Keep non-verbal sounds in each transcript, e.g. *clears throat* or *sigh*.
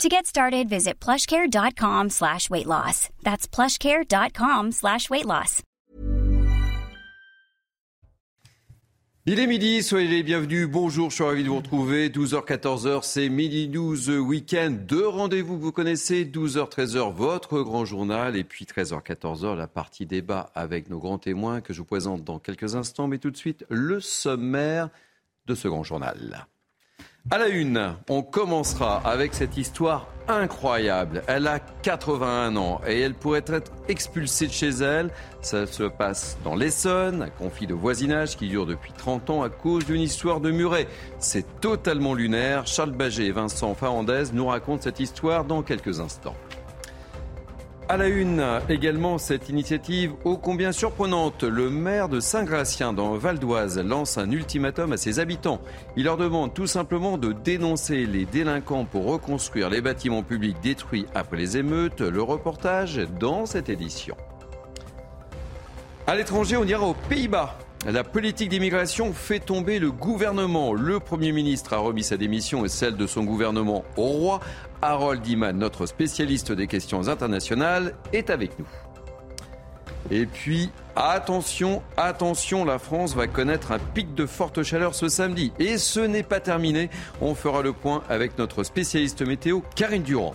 To get started, visit plushcare.com slash weight loss. That's plushcare.com slash weight loss. Il est midi, soyez les bienvenus. Bonjour, je suis ravi de vous retrouver. 12h, 14h, c'est Midi 12 Week-end. Deux rendez-vous que vous connaissez. 12h, 13h, votre grand journal. Et puis 13h, 14h, la partie débat avec nos grands témoins que je vous présente dans quelques instants. Mais tout de suite, le sommaire de ce grand journal. À la une, on commencera avec cette histoire incroyable. Elle a 81 ans et elle pourrait être expulsée de chez elle. Ça se passe dans l'Essonne, un conflit de voisinage qui dure depuis 30 ans à cause d'une histoire de muret. C'est totalement lunaire. Charles Baget et Vincent Farandez nous racontent cette histoire dans quelques instants. À la une également, cette initiative ô combien surprenante. Le maire de Saint-Gratien dans Val d'Oise lance un ultimatum à ses habitants. Il leur demande tout simplement de dénoncer les délinquants pour reconstruire les bâtiments publics détruits après les émeutes. Le reportage dans cette édition. À l'étranger, on ira aux Pays-Bas. La politique d'immigration fait tomber le gouvernement. Le Premier ministre a remis sa démission et celle de son gouvernement au roi. Harold Iman, notre spécialiste des questions internationales, est avec nous. Et puis, attention, attention, la France va connaître un pic de forte chaleur ce samedi. Et ce n'est pas terminé. On fera le point avec notre spécialiste météo, Karine Durand.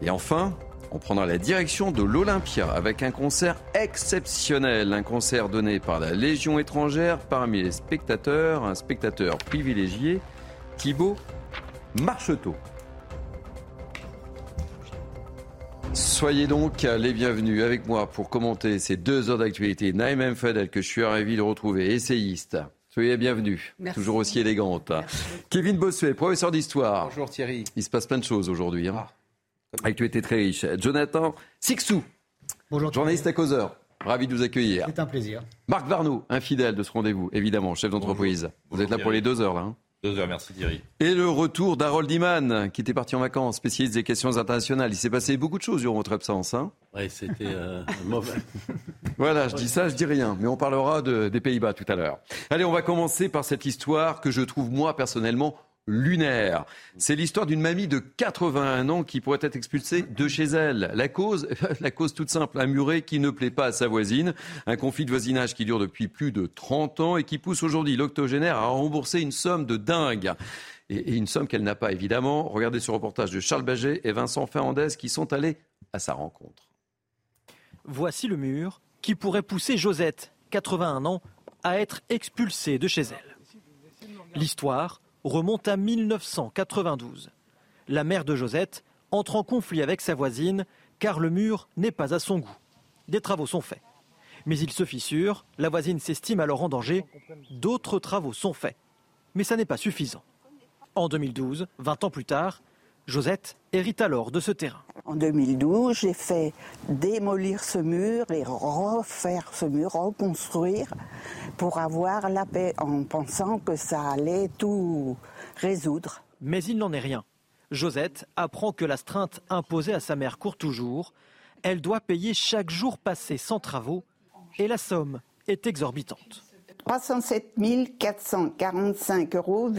Et enfin, on prendra la direction de l'Olympia avec un concert exceptionnel. Un concert donné par la Légion étrangère parmi les spectateurs, un spectateur privilégié, Thibaut Marcheteau. Soyez donc les bienvenus avec moi pour commenter ces deux heures d'actualité. Naïm Fadel, que je suis ravi de retrouver, essayiste. Soyez les bienvenus, toujours aussi élégante. Kevin Bossuet, professeur d'histoire. Bonjour Thierry. Il se passe plein de choses aujourd'hui. Hein. Ah. Actualité très riche. Jonathan Sixou, Bonjour, journaliste à causeur. Ravi de vous accueillir. C'est un plaisir. Marc Varnaud, infidèle de ce rendez-vous, évidemment, chef d'entreprise. Vous êtes là pour les deux heures, là. Hein deux heures, merci Thierry. Et le retour d'Harold Iman, qui était parti en vacances, spécialiste des questions internationales. Il s'est passé beaucoup de choses durant votre absence. Hein oui, c'était euh, mauvais. *laughs* voilà, je dis ça, je dis rien. Mais on parlera de, des Pays-Bas tout à l'heure. Allez, on va commencer par cette histoire que je trouve, moi, personnellement, lunaire. C'est l'histoire d'une mamie de 81 ans qui pourrait être expulsée de chez elle. La cause, *laughs* la cause toute simple, un muret qui ne plaît pas à sa voisine, un conflit de voisinage qui dure depuis plus de 30 ans et qui pousse aujourd'hui l'octogénaire à rembourser une somme de dingue. Et, une somme qu'elle n'a pas, évidemment. Regardez ce reportage de Charles Baget et Vincent Fernandez qui sont allés à sa rencontre. Voici le mur qui pourrait pousser Josette, 81 ans, à être expulsée de chez elle. L'histoire remonte à 1992. La mère de Josette entre en conflit avec sa voisine car le mur n'est pas à son goût. Des travaux sont faits. Mais il se fissure, la voisine s'estime alors en danger, d'autres travaux sont faits. Mais ça n'est pas suffisant. En 2012, 20 ans plus tard, Josette hérite alors de ce terrain. En 2012, j'ai fait démolir ce mur et refaire ce mur, reconstruire pour avoir la paix en pensant que ça allait tout résoudre. Mais il n'en est rien. Josette apprend que l'astreinte imposée à sa mère court toujours. Elle doit payer chaque jour passé sans travaux et la somme est exorbitante. 307 445,38 euros.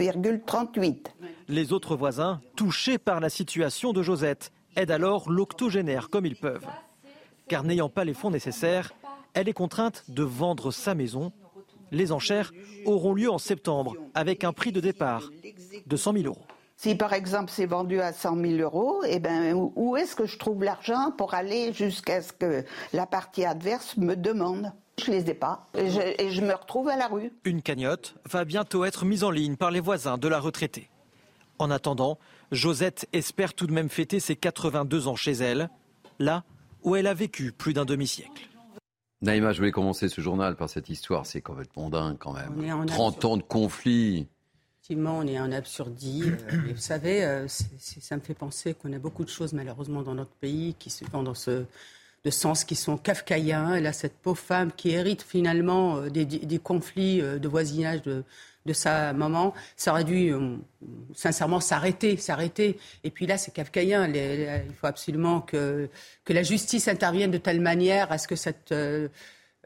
Les autres voisins, touchés par la situation de Josette, aident alors l'octogénaire comme ils peuvent. Car n'ayant pas les fonds nécessaires, elle est contrainte de vendre sa maison. Les enchères auront lieu en septembre avec un prix de départ de 100 000 euros. Si par exemple c'est vendu à 100 000 euros, eh ben, où est-ce que je trouve l'argent pour aller jusqu'à ce que la partie adverse me demande? Je les ai pas et je, et je, me retrouve à la rue. Une cagnotte va bientôt être mise en ligne par les voisins de la retraitée. En attendant, Josette espère tout de même fêter ses 82 ans chez elle, là où elle a vécu plus d'un demi-siècle. Naïma, je voulais commencer ce journal par cette histoire, c'est complètement dingue quand même. 30 ans de conflit. Effectivement, on est en absurdie. Euh, vous savez, euh, ça me fait penser qu'on a beaucoup de choses malheureusement dans notre pays qui se font dans ce, de sens qui sont kafkaïens. Elle a cette pauvre femme qui hérite finalement euh, des, des conflits euh, de voisinage de, de sa maman. Ça aurait dû, euh, sincèrement, s'arrêter, s'arrêter. Et puis là, c'est kafkaïen. Les- il faut absolument que, que la justice intervienne de telle manière à ce que cette euh,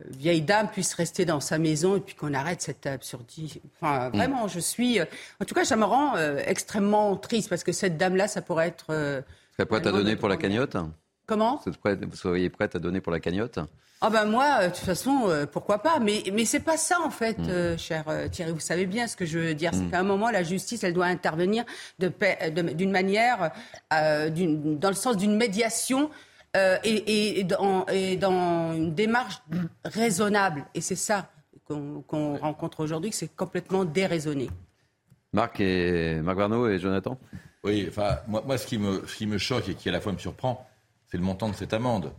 vieille dame puisse rester dans sa maison et puis qu'on arrête cette absurdité. Enfin, vraiment, je suis. En tout cas, ça me rend euh, extrêmement triste parce que cette dame-là, ça pourrait être. euh, Vous serez prête à donner pour la cagnotte Comment vous, êtes prête- vous seriez prête à donner pour la cagnotte Ah ben moi, euh, de toute façon, euh, pourquoi pas Mais mais c'est pas ça en fait, Mm. euh, cher euh, Thierry. Vous savez bien ce que je veux dire. C'est qu'à un moment, la justice, elle doit intervenir de pa- de- d'une manière, euh, dans le sens d'une médiation. euh, et, et- et dans, et dans une démarche raisonnable. Et c'est ça qu'on rencontre aujourd'hui, que c'est complètement déraisonné. Marc, et, Marc Varnaud et Jonathan? Oui, enfin, moi, moi ce, qui me, ce qui me choque et qui à la fois me surprend, c'est le montant de cette amende.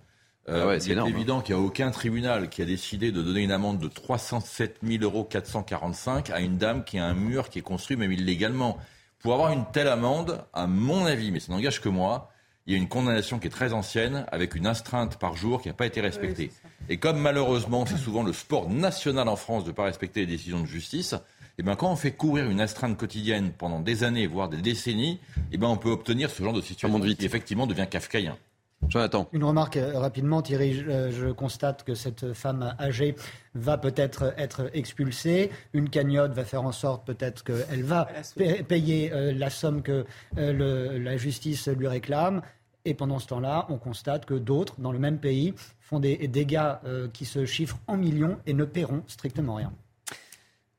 Euh, Ah ouais, c'est il est énorme, évident qu'il n'y a aucun tribunal qui a décidé de donner une amende de 307 000 euros 445 à une dame qui a un mur qui est construit même illégalement. Pour avoir une telle amende, à mon avis, mais ça n'engage que moi, il y a une condamnation qui est très ancienne, avec une astreinte par jour qui n'a pas été respectée. et comme malheureusement, c'est souvent le sport national en France de ne pas respecter les décisions de justice, eh ben, quand on fait courir une astreinte quotidienne pendant des années, voire des décennies, eh ben, on peut obtenir ce genre de situation qui effectivement devient kafkaïen. Jonathan Une remarque euh, rapidement, Thierry. Je, euh, je constate que cette femme âgée va peut-être être expulsée. Une cagnotte va faire en sorte peut-être qu'elle va pa- payer euh, la somme que euh, le- la justice lui réclame. Et pendant ce temps-là, on constate que d'autres, dans le même pays, font des dégâts euh, qui se chiffrent en millions et ne paieront strictement rien.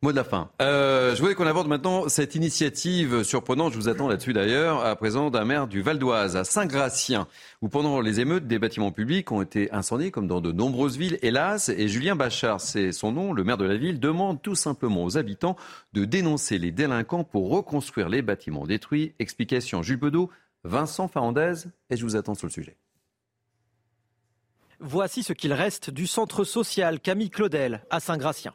Mot de la fin. Euh, je voulais qu'on aborde maintenant cette initiative surprenante, je vous attends là-dessus d'ailleurs, à présent d'un maire du Val d'Oise, à Saint-Gratien, où pendant les émeutes, des bâtiments publics ont été incendiés, comme dans de nombreuses villes, hélas. Et Julien Bachar, c'est son nom, le maire de la ville, demande tout simplement aux habitants de dénoncer les délinquants pour reconstruire les bâtiments détruits. Explication Jules Bedeau, Vincent Farandez, et je vous attends sur le sujet. Voici ce qu'il reste du centre social Camille Claudel à Saint-Gratien.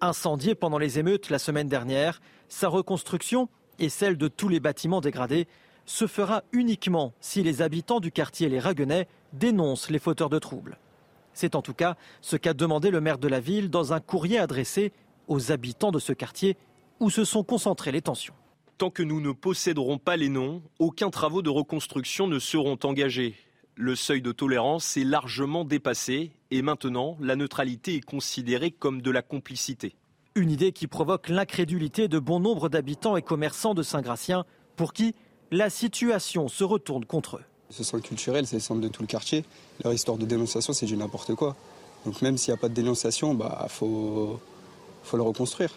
Incendié pendant les émeutes la semaine dernière, sa reconstruction et celle de tous les bâtiments dégradés se fera uniquement si les habitants du quartier Les Raguenais dénoncent les fauteurs de troubles. C'est en tout cas ce qu'a demandé le maire de la ville dans un courrier adressé aux habitants de ce quartier où se sont concentrées les tensions. Tant que nous ne posséderons pas les noms, aucun travaux de reconstruction ne seront engagés. Le seuil de tolérance est largement dépassé et maintenant la neutralité est considérée comme de la complicité. Une idée qui provoque l'incrédulité de bon nombre d'habitants et commerçants de Saint-Gratien pour qui la situation se retourne contre eux. Ce centre culturel, c'est le centre de tout le quartier. Leur histoire de dénonciation, c'est du n'importe quoi. Donc même s'il n'y a pas de dénonciation, bah faut, faut le reconstruire.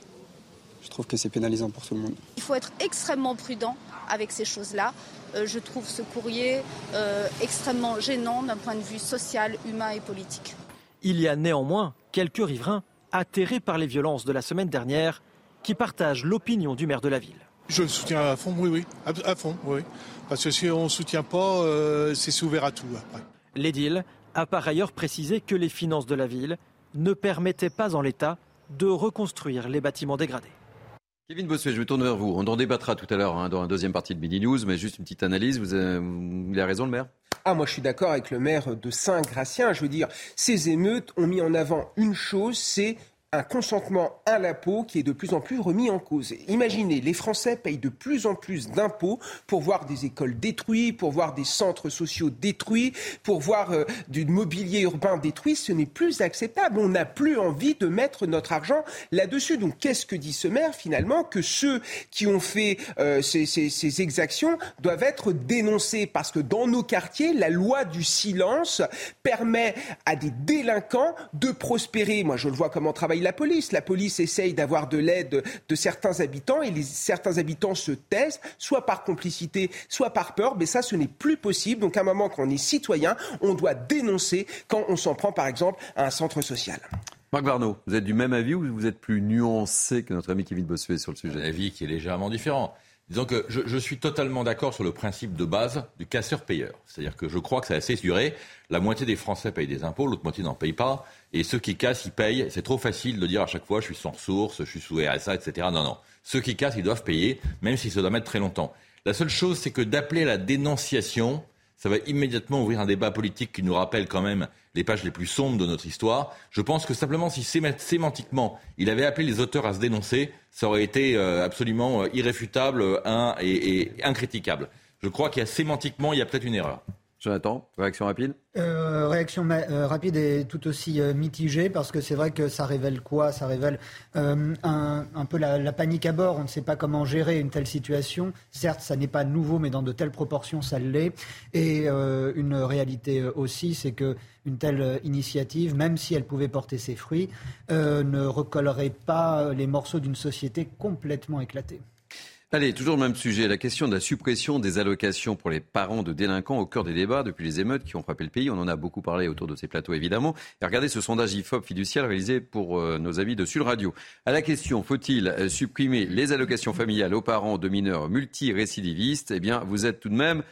Je trouve que c'est pénalisant pour tout le monde. Il faut être extrêmement prudent avec ces choses-là. Euh, je trouve ce courrier euh, extrêmement gênant d'un point de vue social, humain et politique. Il y a néanmoins quelques riverains atterrés par les violences de la semaine dernière qui partagent l'opinion du maire de la ville. Je le soutiens à fond, oui, oui, à, à fond, oui. Parce que si on ne soutient pas, euh, c'est ouvert à tout après. L'édile a par ailleurs précisé que les finances de la ville ne permettaient pas en l'état de reconstruire les bâtiments dégradés. Kevin Bossuet, je me tourne vers vous. On en débattra tout à l'heure hein, dans la deuxième partie de Midi News, mais juste une petite analyse. Vous vous avez raison, le maire? Ah, moi je suis d'accord avec le maire de Saint-Gratien. Je veux dire, ces émeutes ont mis en avant une chose, c'est un consentement à l'impôt qui est de plus en plus remis en cause. Imaginez, les Français payent de plus en plus d'impôts pour voir des écoles détruites, pour voir des centres sociaux détruits, pour voir euh, du mobilier urbain détruit. Ce n'est plus acceptable. On n'a plus envie de mettre notre argent là-dessus. Donc qu'est-ce que dit ce maire finalement Que ceux qui ont fait euh, ces, exactions doivent être dénoncés? Parce que dans nos quartiers, la loi du silence permet à des délinquants de prospérer. Moi, je le vois comment travaille la police. La police essaye d'avoir de l'aide de certains habitants et les, certains habitants se taisent, soit par complicité, soit par peur. Mais ça, ce n'est plus possible. Donc, à un moment, quand on est citoyen, on doit dénoncer quand on s'en prend, par exemple, à un centre social. Marc Varnaud, vous êtes du même avis ou vous êtes plus nuancé que notre ami Kevin Bossuet sur le sujet? Un avis qui est légèrement différent. Disons que je, je suis totalement d'accord sur le principe de base du casseur-payeur. C'est-à-dire que je crois que c'est assez duré. La moitié des Français payent des impôts, l'autre moitié n'en paye pas. Et ceux qui cassent, ils payent. C'est trop facile de dire à chaque fois, je suis sans ressources, je suis sous RSA, etc. Non, non. Ceux qui cassent, ils doivent payer, même si ça doit mettre très longtemps. La seule chose, c'est que d'appeler à la dénonciation, ça va immédiatement ouvrir un débat politique qui nous rappelle quand même les pages les plus sombres de notre histoire. Je pense que simplement si sémantiquement il avait appelé les auteurs à se dénoncer, ça aurait été euh, absolument euh, irréfutable et, et incritiquable. Je crois qu'il y a sémantiquement, il y a peut-être une erreur. Jonathan, réaction rapide? Euh, Réaction euh, rapide et tout aussi euh, mitigée parce que c'est vrai que ça révèle quoi? Ça révèle un, peu la, la, panique à bord. On ne sait pas comment gérer une telle situation. Certes, ça n'est pas nouveau, mais dans de telles proportions, ça l'est. Et une réalité aussi, c'est que une telle initiative, même si elle pouvait porter ses fruits, ne recollerait pas les morceaux d'une société complètement éclatée. Allez, toujours le même sujet, la question de la suppression des allocations pour les parents de délinquants au cœur des débats depuis les émeutes qui ont frappé le pays. On en a beaucoup parlé autour de ces plateaux, évidemment. Et regardez ce sondage IFOP fiduciaire réalisé pour euh, nos amis de Sud Radio. À la question, faut-il euh, supprimer les allocations familiales aux parents de mineurs multirécidivistes? Eh bien, vous êtes tout de même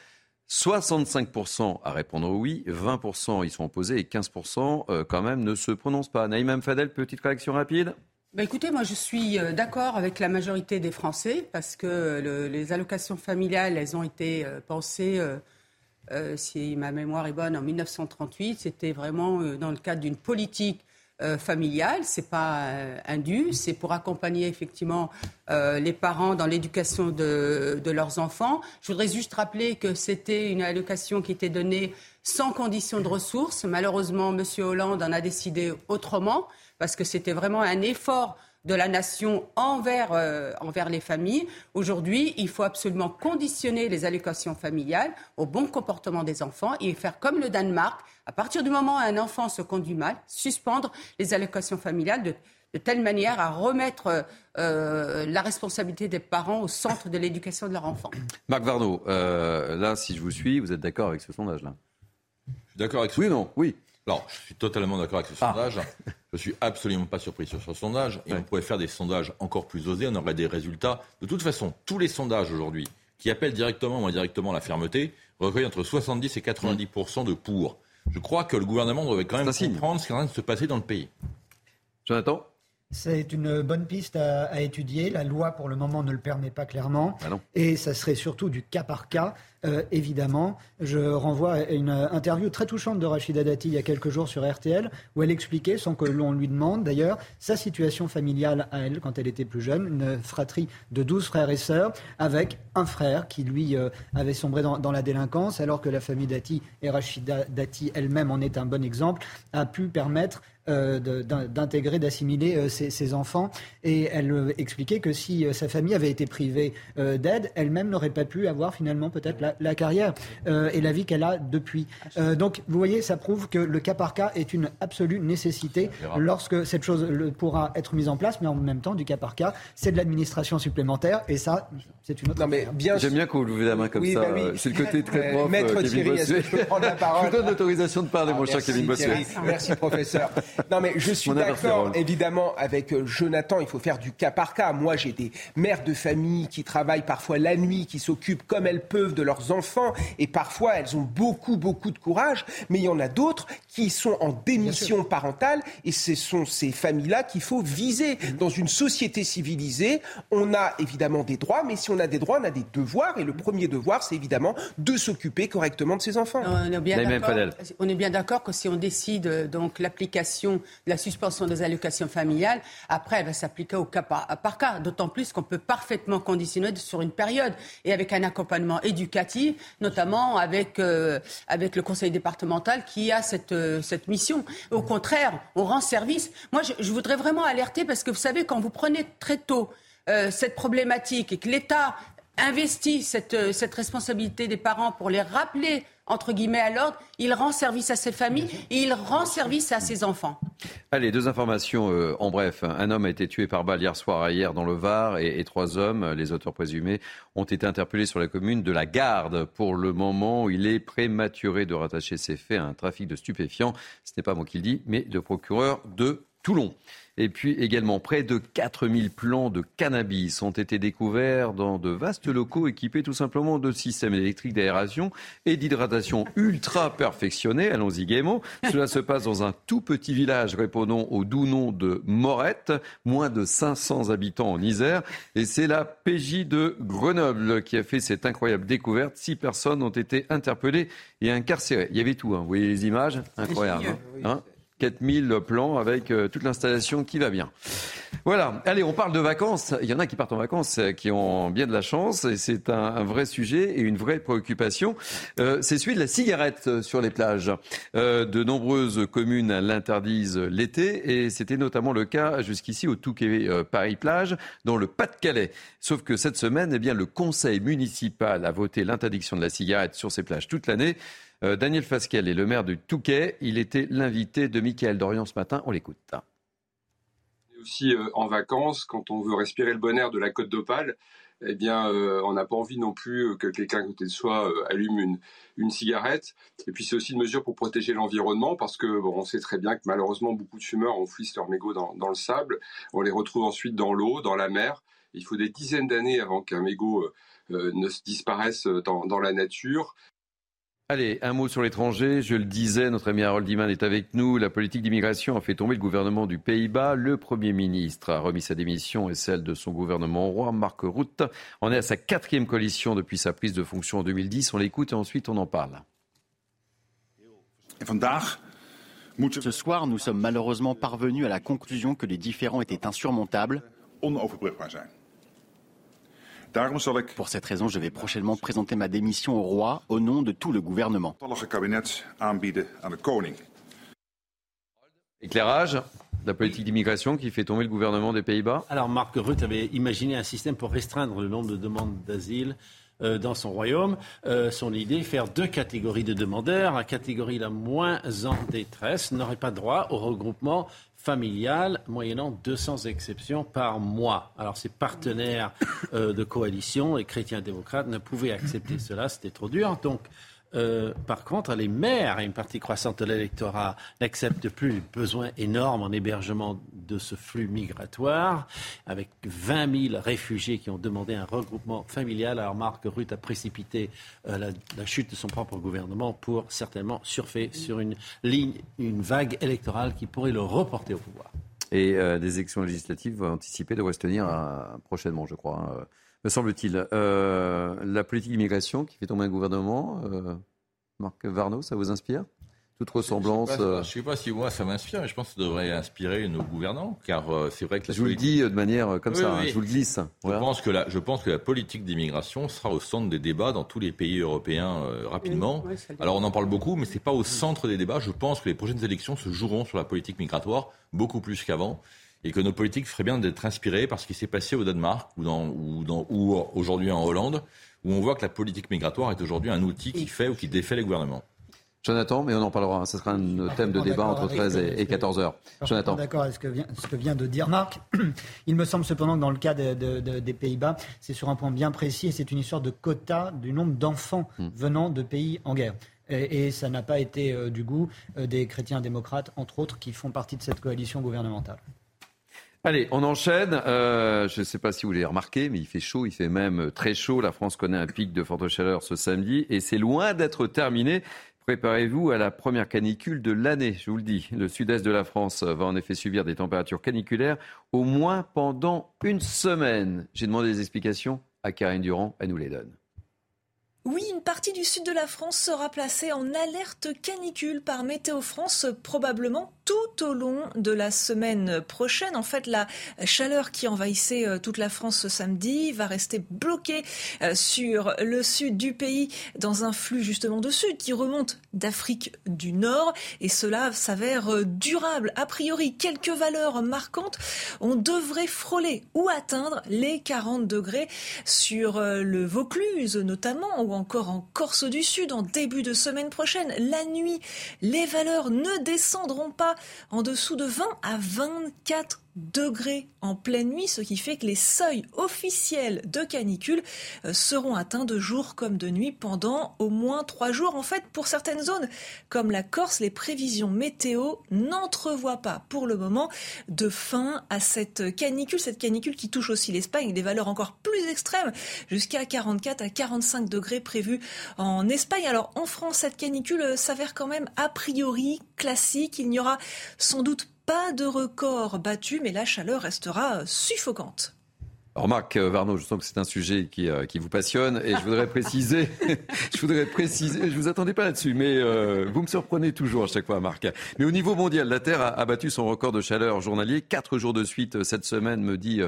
65% à répondre oui, 20% y sont opposés et 15% euh, quand même ne se prononcent pas. Naïm Fadel, petite réaction rapide bah, écoutez, moi je suis euh, d'accord avec la majorité des Français parce que les allocations familiales, elles ont été euh, pensées, euh, si ma mémoire est bonne, en 1938. C'était vraiment dans le cadre d'une politique familiale. C'est pas indu, c'est pour accompagner effectivement les parents dans l'éducation de, de, leurs enfants. Je voudrais juste rappeler que c'était une allocation qui était donnée sans condition de ressources. Malheureusement, M. Hollande en a décidé autrement parce que c'était vraiment un effort de la nation envers, euh, envers les familles. Aujourd'hui, il faut absolument conditionner les allocations familiales au bon comportement des enfants et faire comme le Danemark. À partir du moment où un enfant se conduit mal, suspendre les allocations familiales de, telle manière à remettre euh, la responsabilité des parents au centre de l'éducation de leur enfant. Marc Varno, euh, là, si je vous suis, vous êtes d'accord avec ce sondage-là? Je suis d'accord avec ce Oui ou non Oui. Alors, je suis totalement d'accord avec ce ah. sondage. Je suis absolument pas surpris sur ce sondage. Et on pourrait faire des sondages encore plus osés. On aurait des résultats. De toute façon, tous les sondages aujourd'hui qui appellent directement ou indirectement la fermeté recueillent entre 70 et 90% de pour. Je crois que le gouvernement devrait quand même comprendre ce qui est en train de se passer dans le pays. Jonathan? C'est une bonne piste à, étudier. La loi, pour le moment, ne le permet pas clairement. Ah et ça serait surtout du cas par cas. Euh, évidemment. Je renvoie à une interview très touchante de Rachida Dati il y a quelques jours sur RTL, où elle expliquait, sans que l'on lui demande d'ailleurs, sa situation familiale à elle quand elle était plus jeune, une fratrie de 12 frères et sœurs, avec un frère qui, lui, euh, avait sombré dans, la délinquance, alors que la famille Dati, et Rachida Dati elle-même en est un bon exemple, a pu permettre euh, d'intégrer, d'assimiler ses, enfants. Et elle expliquait que si sa famille avait été privée d'aide, elle-même n'aurait pas pu avoir finalement peut-être la la, carrière euh, et la vie qu'elle a depuis. Euh, donc, vous voyez, ça prouve que le cas par cas est une absolue nécessité lorsque cette chose pourra être mise en place, mais en même temps, du cas par cas, c'est de l'administration supplémentaire et ça, c'est une autre. Non, mais bien J'aime bien qu'on vous levez la main comme ça. Bah c'est le côté très prof. Maître Thierry, est-ce que je peux prendre la parole Je vous donne l'autorisation de parler, mon ah, cher Kevin Bossuet. Merci, professeur. Non, mais je suis d'accord, évidemment, avec euh, Jonathan. Il faut faire du cas par cas. Moi, j'ai des mères de famille qui travaillent parfois la nuit, qui s'occupent comme elles peuvent de leurs enfants. Et parfois, elles ont beaucoup, beaucoup de courage. Mais il y en a d'autres qui sont en démission parentale. Et ce sont ces familles-là qu'il faut viser. Dans une société civilisée, on a évidemment des droits. Mais si on a des droits, on a des devoirs. Et le premier devoir, c'est évidemment de s'occuper correctement de ses enfants. On est bien d'accord que si on décide euh, donc l'application de la suspension des allocations familiales, après, elle va s'appliquer au cas par, par cas. D'autant plus qu'on peut parfaitement conditionner sur une période et avec un accompagnement éducatif notamment avec, euh, avec le conseil départemental qui a cette, euh, cette mission. Au contraire, on rend service. Moi, je, voudrais vraiment alerter parce que vous savez, quand vous prenez très tôt euh, cette problématique et que l'État investit cette responsabilité des parents pour les rappeler entre guillemets, à l'ordre, il rend service à ses familles et il rend service à ses enfants. Allez, deux informations euh, en bref. Un homme a été tué par balle hier soir à hier dans le Var et, trois hommes, les auteurs présumés, ont été interpellés sur la commune de la Garde. Pour le moment, il est prématuré de rattacher ces faits à un trafic de stupéfiants. Ce n'est pas moi qui le dis, mais le procureur de Toulon. Et puis également, près de 4000 plants de cannabis ont été découverts dans de vastes locaux équipés tout simplement de systèmes électriques d'aération et d'hydratation ultra perfectionnés. Allons-y gaiement. Cela se passe dans un tout petit village répondant au doux nom de Morette, moins de 500 habitants en Isère. Et c'est la PJ de Grenoble qui a fait cette incroyable découverte. Six personnes ont été interpellées et incarcérées. Il y avait tout, hein. vous voyez les images? Incroyable. Hein? 4000 plans avec euh, toute l'installation qui va bien. Voilà, allez, on parle de vacances. Il y en a qui partent en vacances, euh, qui ont bien de la chance, et c'est un, vrai sujet et une vraie préoccupation. Euh, c'est celui de la cigarette sur les plages. de nombreuses communes l'interdisent l'été, et c'était notamment le cas jusqu'ici au Touquet Paris-Plage, dans le Pas-de-Calais. Sauf que cette semaine, eh bien, le conseil municipal a voté l'interdiction de la cigarette sur ces plages toute l'année. Euh, Daniel Fasquel est le maire du Touquet. Il était l'invité de Michael Dorian ce matin. On l'écoute. Aussi euh, en vacances, quand on veut respirer le bon air de la côte d'Opale, eh bien, euh, on n'a pas envie non plus que quelqu'un à côté de soi allume une, cigarette. Et puis, c'est aussi une mesure pour protéger l'environnement parce que, bon, on sait très bien que malheureusement, beaucoup de fumeurs enfouissent leurs mégots dans, le sable. On les retrouve ensuite dans l'eau, dans la mer. Il faut des dizaines d'années avant qu'un mégot ne se disparaisse dans la nature. Allez, un mot sur l'étranger. Je le disais, notre ami Harold Iman est avec nous. La politique d'immigration a fait tomber le gouvernement du Pays-Bas. Le Premier ministre a remis sa démission et celle de son gouvernement roi, Mark Rutte. On est à sa quatrième coalition depuis sa prise de fonction en 2010. On l'écoute et ensuite on en parle. Ce soir, nous sommes malheureusement parvenus à la conclusion que les différends étaient insurmontables. Pour cette raison, je vais prochainement présenter ma démission au roi au nom de tout le gouvernement. Éclairage la politique d'immigration qui fait tomber le gouvernement des Pays-Bas. Alors Marc Rutte avait imaginé un système pour restreindre le nombre de demandes d'asile dans son royaume. Euh, son idée, faire deux catégories de demandeurs. La catégorie la moins en détresse n'aurait pas droit au regroupement familiale, moyennant 200 exceptions par mois. Alors ces partenaires euh, de coalition, les chrétiens démocrates, ne pouvaient accepter cela, c'était trop dur. Donc euh, par contre, les maires et une partie croissante de l'électorat n'acceptent plus les besoins énormes en hébergement de ce flux migratoire, avec 20 000 réfugiés qui ont demandé un regroupement familial. Alors Marc Rutte a précipité euh, la, chute de son propre gouvernement pour certainement surfer sur une vague électorale qui pourrait le reporter au pouvoir. Et euh, des élections législatives anticipées devraient se tenir prochainement, je crois. Hein me semble-t-il. Euh, la politique d'immigration qui fait tomber un gouvernement, euh, Marc Varno, ça vous inspire? Toute ressemblance. Je ne sais, pas si moi ça m'inspire, mais je pense que ça devrait inspirer nos gouvernants, car euh, c'est vrai que. je vous le dis de manière comme ça, hein, je vous le glisse. Je, pense que la, je pense que la politique d'immigration sera au centre des débats dans tous les pays européens rapidement. Alors on en parle beaucoup, mais c'est pas au centre des débats. Je pense que les prochaines élections se joueront sur la politique migratoire beaucoup plus qu'avant et que nos politiques feraient bien d'être inspirées par ce qui s'est passé au Danemark ou, dans, ou, dans, ou aujourd'hui en Hollande, où on voit que la politique migratoire est aujourd'hui un outil qui fait ou qui défait les gouvernements. Jonathan, mais on en parlera. Ce sera un thème de débat entre 13 et 14 heures. Jonathan. D'accord avec ce que, vient, ce que vient de dire Marc. *clears throat* Il me semble cependant que dans le cas des Pays-Bas, c'est sur un point bien précis et c'est une histoire de quota du nombre d'enfants hmm. venant de pays en guerre. Et, ça n'a pas été euh, du goût euh, des chrétiens démocrates, entre autres, qui font partie de cette coalition gouvernementale. Allez, on enchaîne. Euh, je ne sais pas si vous l'avez remarqué, mais il fait chaud, il fait même très chaud. La France connaît un pic de forte chaleur ce samedi et c'est loin d'être terminé. Préparez-vous à la première canicule de l'année, je vous le dis. Le sud-est de la France va en effet subir des températures caniculaires au moins pendant une semaine. J'ai demandé des explications à Karine Durand, elle nous les donne. Oui, une partie du sud de la France sera placée en alerte canicule par Météo France, probablement tout au long de la semaine prochaine. En fait, la chaleur qui envahissait euh, toute la France ce samedi va rester bloquée euh, sur le sud du pays dans un flux justement de sud qui remonte d'Afrique du Nord et cela s'avère euh, durable. A priori, quelques valeurs marquantes. On devrait frôler ou atteindre les 40 degrés sur le Vaucluse notamment encore en Corse du Sud en début de semaine prochaine. La nuit, les valeurs ne descendront pas en dessous de 20 à 24 degrés en pleine nuit, ce qui fait que les seuils officiels de canicule euh, seront atteints de jour comme de nuit pendant au moins trois jours. En fait, pour certaines zones comme la Corse, les prévisions météo n'entrevoient pas pour le moment de fin à cette canicule, cette canicule qui touche aussi l'Espagne des valeurs encore plus extrêmes, jusqu'à 44 à 45 degrés prévus en Espagne. Alors en France, cette canicule euh, s'avère quand même a priori classique. Il n'y aura sans doute pas de record battu, mais la chaleur restera suffocante. Alors Marc euh, Varno, je sens que c'est un sujet qui, euh, qui, vous passionne et je voudrais préciser, *laughs* je voudrais préciser, je vous attendais pas là-dessus, mais euh, vous me surprenez toujours à chaque fois, Marc. Mais au niveau mondial, la Terre a, battu son record de chaleur journalier quatre jours de suite cette semaine, me dit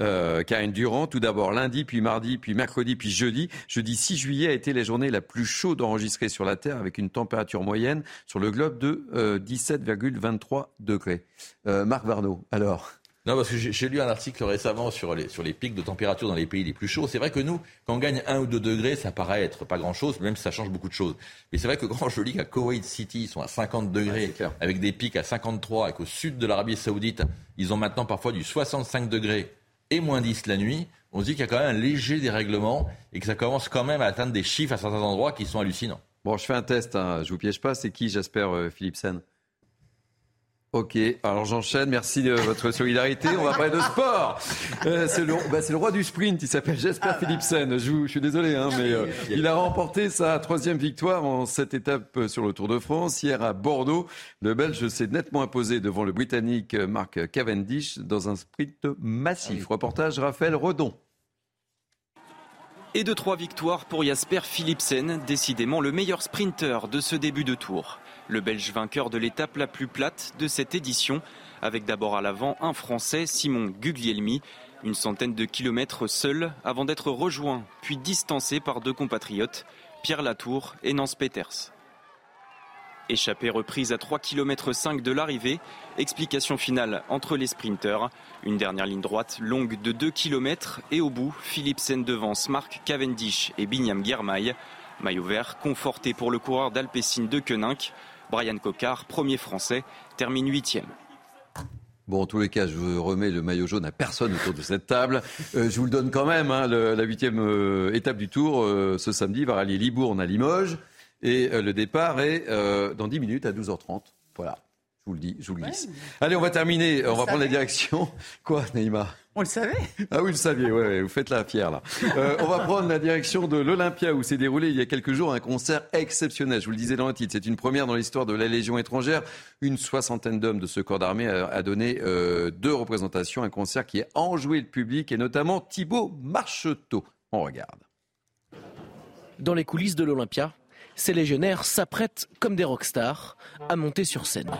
euh, Karine Durand. Tout d'abord lundi, puis mardi, puis mercredi, puis jeudi. Jeudi 6 juillet a été la journée la plus chaude enregistrée sur la Terre avec une température moyenne sur le globe de 17,23 degrés. Marc Varno, alors non, parce que j'ai lu un article récemment sur les, sur les pics de température dans les pays les plus chauds. C'est vrai que nous, quand on gagne 1 ou 2 degrés, ça paraît être pas grand-chose, même si ça change beaucoup de choses. Mais c'est vrai que quand je lis qu'à Kuwait City, ils sont à 50 degrés, avec des pics à 53, et qu'au sud de l'Arabie Saoudite, ils ont maintenant parfois du 65 degrés et moins 10 la nuit, on se dit qu'il y a quand même un léger dérèglement et que ça commence quand même à atteindre des chiffres à certains endroits qui sont hallucinants. Bon, je fais un test, hein. je vous piège pas. C'est qui, j'espère, euh, Philipsen? Ok, alors j'enchaîne. Merci de votre solidarité. On va parler de sport. Euh, c'est le, bah, le, roi du sprint. Il s'appelle Jasper ah bah. Philipsen. Je, je, suis désolé, hein, mais euh, il a remporté sa troisième victoire en cette étape sur le Tour de France. Hier à Bordeaux, le Belge s'est nettement imposé devant le Britannique Mark Cavendish dans un sprint massif. Ah Reportage Raphaël Redon. Et de trois victoires pour Jasper Philipsen, décidément le meilleur sprinter de ce début de tour. Le Belge vainqueur de l'étape la plus plate de cette édition, avec d'abord à l'avant un Français, Simon Guglielmi, une centaine de kilomètres seul avant d'être rejoint puis distancé par deux compatriotes, Pierre Latour et Nance Peters. Échappée reprise à 3 km 5 de l'arrivée, explication finale entre les sprinteurs, une dernière ligne droite longue de 2 km et au bout, Philipsen devance Marc Cavendish et Binyam Germail. Maillot vert conforté pour le coureur d'Alpecin de Koenig, Brian Cocard, premier français, termine huitième. Bon, en tous les cas, je remets le maillot jaune à personne autour de cette table. Euh, je vous le donne quand même. Hein, la huitième euh, étape du Tour, euh, ce samedi, va rallier Libourne à Limoges. Et le départ est dans 10 minutes à 12h30. Voilà. Je vous le dis, je vous le dis. Allez, on va terminer. On, va prendre la direction. *laughs* Quoi, Neymar? On le savait Ah oui, vous le saviez, ouais, vous faites la fière là. Euh, on va prendre la direction de l'Olympia où s'est déroulé il y a quelques jours un concert exceptionnel. Je vous le disais dans le titre, c'est une première dans l'histoire de la Légion étrangère. Une soixantaine d'hommes de ce corps d'armée a, donné euh, deux représentations, un concert qui a enjoué le public et notamment Thibaut Marcheteau. On regarde. Dans les coulisses de l'Olympia, ces légionnaires s'apprêtent comme des rockstars à monter sur scène.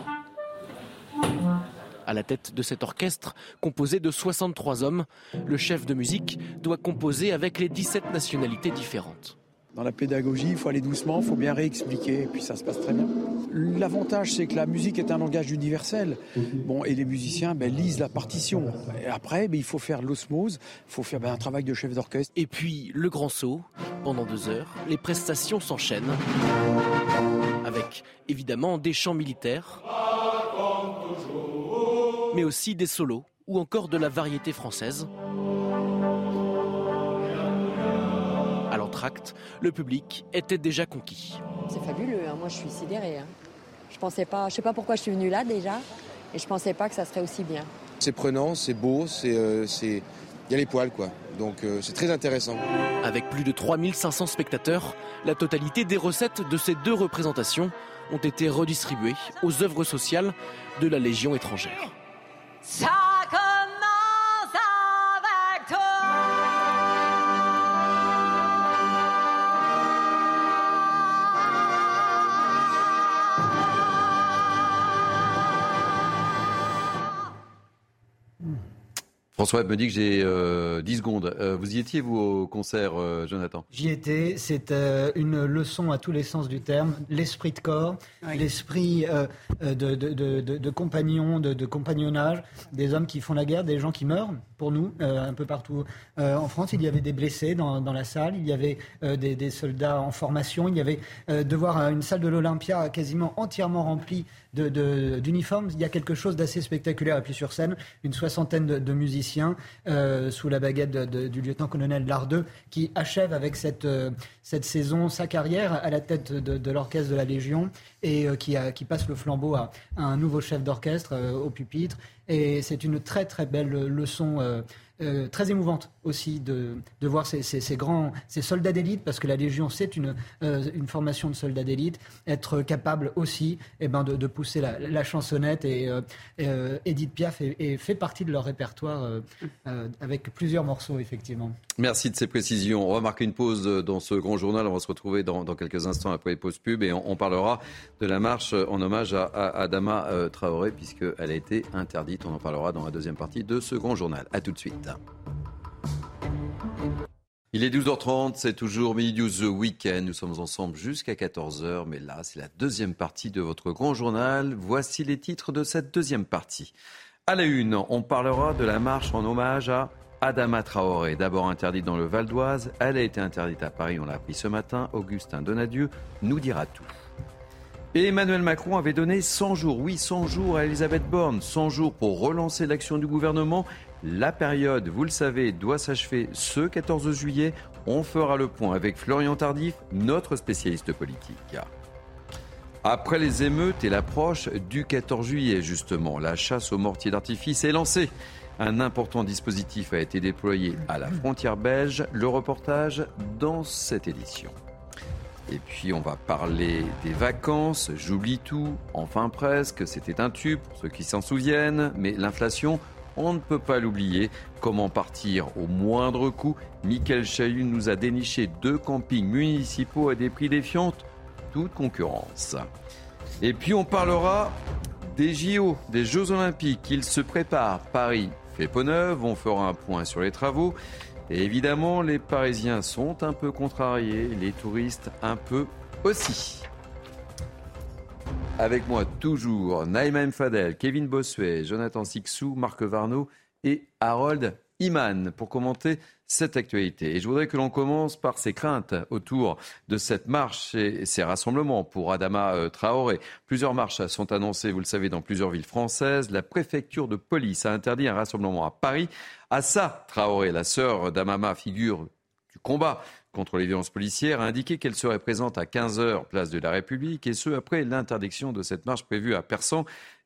À la tête de cet orchestre, composé de 63 hommes, le chef de musique doit composer avec les 17 nationalités différentes. Dans la pédagogie, il faut aller doucement, il faut bien réexpliquer, et puis ça se passe très bien. L'avantage, c'est que la musique est un langage universel. Bon, et les musiciens ben, lisent la partition. Et après, ben, il faut faire l'osmose, il faut faire ben, un travail de chef d'orchestre. Et puis, le grand saut, pendant deux heures, les prestations s'enchaînent, avec évidemment des chants militaires mais aussi des solos ou encore de la variété française. À l'entracte, le public était déjà conquis. C'est fabuleux, hein. moi je suis sidérée. Hein. Je pensais pas, je sais pas pourquoi je suis venue là déjà, et je pensais pas que ça serait aussi bien. C'est prenant, c'est beau, c'est, euh, il y a les poils quoi. Donc euh, c'est très intéressant. Avec plus de 3500 spectateurs, la totalité des recettes de ces deux représentations ont été redistribuées aux œuvres sociales de la Légion étrangère. Ça François me dit que j'ai 10 euh, secondes. Euh, vous y étiez, vous, au concert, euh, Jonathan? J'y étais. C'est une leçon à tous les sens du terme. L'esprit de corps, l'esprit de, de, de, de, compagnons, de, compagnonnage, des hommes qui font la guerre, des gens qui meurent pour nous, un peu partout en France. Il y avait des blessés dans, dans la salle, il y avait des, des, soldats en formation, il y avait de voir une salle de l'Olympia quasiment entièrement remplie d'uniformes. Il y a quelque chose d'assez spectaculaire. Et puis sur scène, une soixantaine de, musiciens euh, sous la baguette du lieutenant-colonel Lardeux qui achève avec cette, euh, cette saison sa carrière à la tête de, l'orchestre de la Légion et euh, qui, a, qui passe le flambeau à, un nouveau chef d'orchestre au pupitre. Et c'est une très très belle leçon euh, très émouvante aussi de, de voir ces, ces, grands, ces soldats d'élite, parce que la Légion, c'est une, euh, une formation de soldats d'élite, être capable aussi eh ben, de, pousser la, la, chansonnette. Et euh, Edith Piaf fait partie de leur répertoire avec plusieurs morceaux, effectivement. Merci de ces précisions. On va marquer une pause dans ce grand journal. On va se retrouver dans, dans quelques instants après les pauses pub et on, parlera de la marche en hommage à, à Adama Traoré, puisqu'elle a été interdite. On en parlera dans la deuxième partie de ce grand journal. A tout de suite. Il est 12h30, c'est toujours Midi News The Weekend. Nous sommes ensemble jusqu'à 14h, mais là, c'est la deuxième partie de votre grand journal. Voici les titres de cette deuxième partie. À la une, on parlera de la marche en hommage à Adama Traoré. D'abord interdite dans le Val d'Oise, elle a été interdite à Paris, on l'a appris ce matin. Augustin Donadieu nous dira tout. Et Emmanuel Macron avait donné 100 jours, oui 100 jours à Elisabeth Borne, 100 jours pour relancer l'action du gouvernement la période, vous le savez, doit s'achever ce 14 juillet. On fera le point avec Florian Tardif, notre spécialiste politique. Après les émeutes et l'approche du 14 juillet, justement, la chasse aux mortiers d'artifice est lancée. Un important dispositif a été déployé à la frontière belge. Le reportage dans cette édition. Et puis on va parler des vacances. J'oublie tout, enfin presque. C'était un tube pour ceux qui s'en souviennent. Mais l'inflation on ne peut pas l'oublier. Comment partir au moindre coût Michael Chahut nous a déniché deux campings municipaux à des prix défiants toute concurrence. Et puis on parlera des JO, des Jeux Olympiques. Ils se préparent. Paris fait peau neuve. On fera un point sur les travaux. Évidemment, les Parisiens sont un peu contrariés, les touristes un peu aussi. Avec moi toujours Naïma Fadel, Kevin Bossuet, Jonathan Sixou, Marc Varno et Harold Iman pour commenter cette actualité. Et je voudrais que l'on commence par ces craintes autour de cette marche et ces rassemblements pour Adama euh, Traoré. Plusieurs marches sont annoncées, vous le savez, dans plusieurs villes françaises. La préfecture de police a interdit un rassemblement à Paris. Assa Traoré, la sœur d'Amama, figure du combat contre les violences policières a indiqué qu'elle serait présente à 15h place de la République et ce après l'interdiction de cette marche prévue à Persan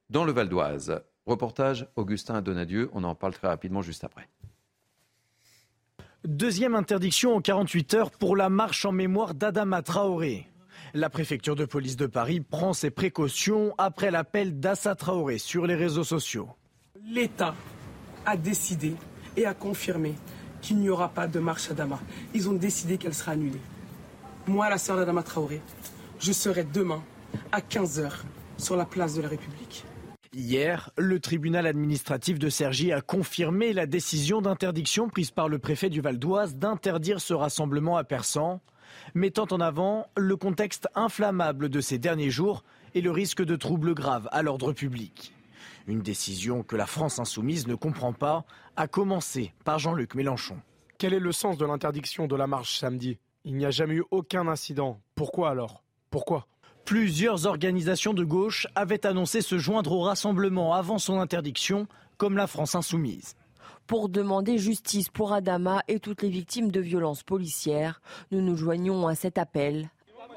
dans le Val d'Oise. Reportage Augustin Donadieu, on en parle très rapidement juste après. Deuxième interdiction en 48 heures pour la marche en mémoire d'Adama Traoré. La préfecture de police de Paris prend ses précautions après l'appel d'Assa Traoré sur les réseaux sociaux. L'État a décidé et a confirmé qu'il n'y aura pas de marche Adama. Ils ont décidé qu'elle sera annulée. Moi, la sœur d'Adama Traoré, je serai demain à 15h sur la place de la République. Hier, le tribunal administratif de Cergy a confirmé la décision d'interdiction prise par le préfet du Val d'Oise d'interdire ce rassemblement à Persan, mettant en avant le contexte inflammable de ces derniers jours et le risque de troubles graves à l'ordre public. Une décision que la France insoumise ne comprend pas, à commencer par Jean-Luc Mélenchon. Quel est le sens de l'interdiction de la marche samedi? Il n'y a jamais eu aucun incident. Pourquoi alors? Pourquoi? Plusieurs organisations de gauche avaient annoncé se joindre au rassemblement avant son interdiction, comme la France insoumise. Pour demander justice pour Adama et toutes les victimes de violences policières, nous nous joignons à cet appel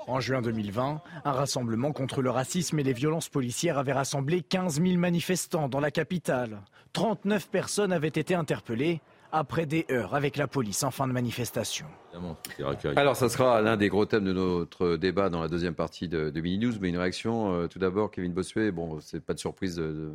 en juin 2020, un rassemblement contre le racisme et les violences policières avait rassemblé 15 000 manifestants dans la capitale. 39 personnes avaient été interpellées après des heures avec la police en fin de manifestation. Alors, ça sera l'un des gros thèmes de notre débat dans la deuxième partie de, de Mini News. Mais une réaction, euh, tout d'abord, Kevin Bossuet. Bon, c'est pas de surprise de- de-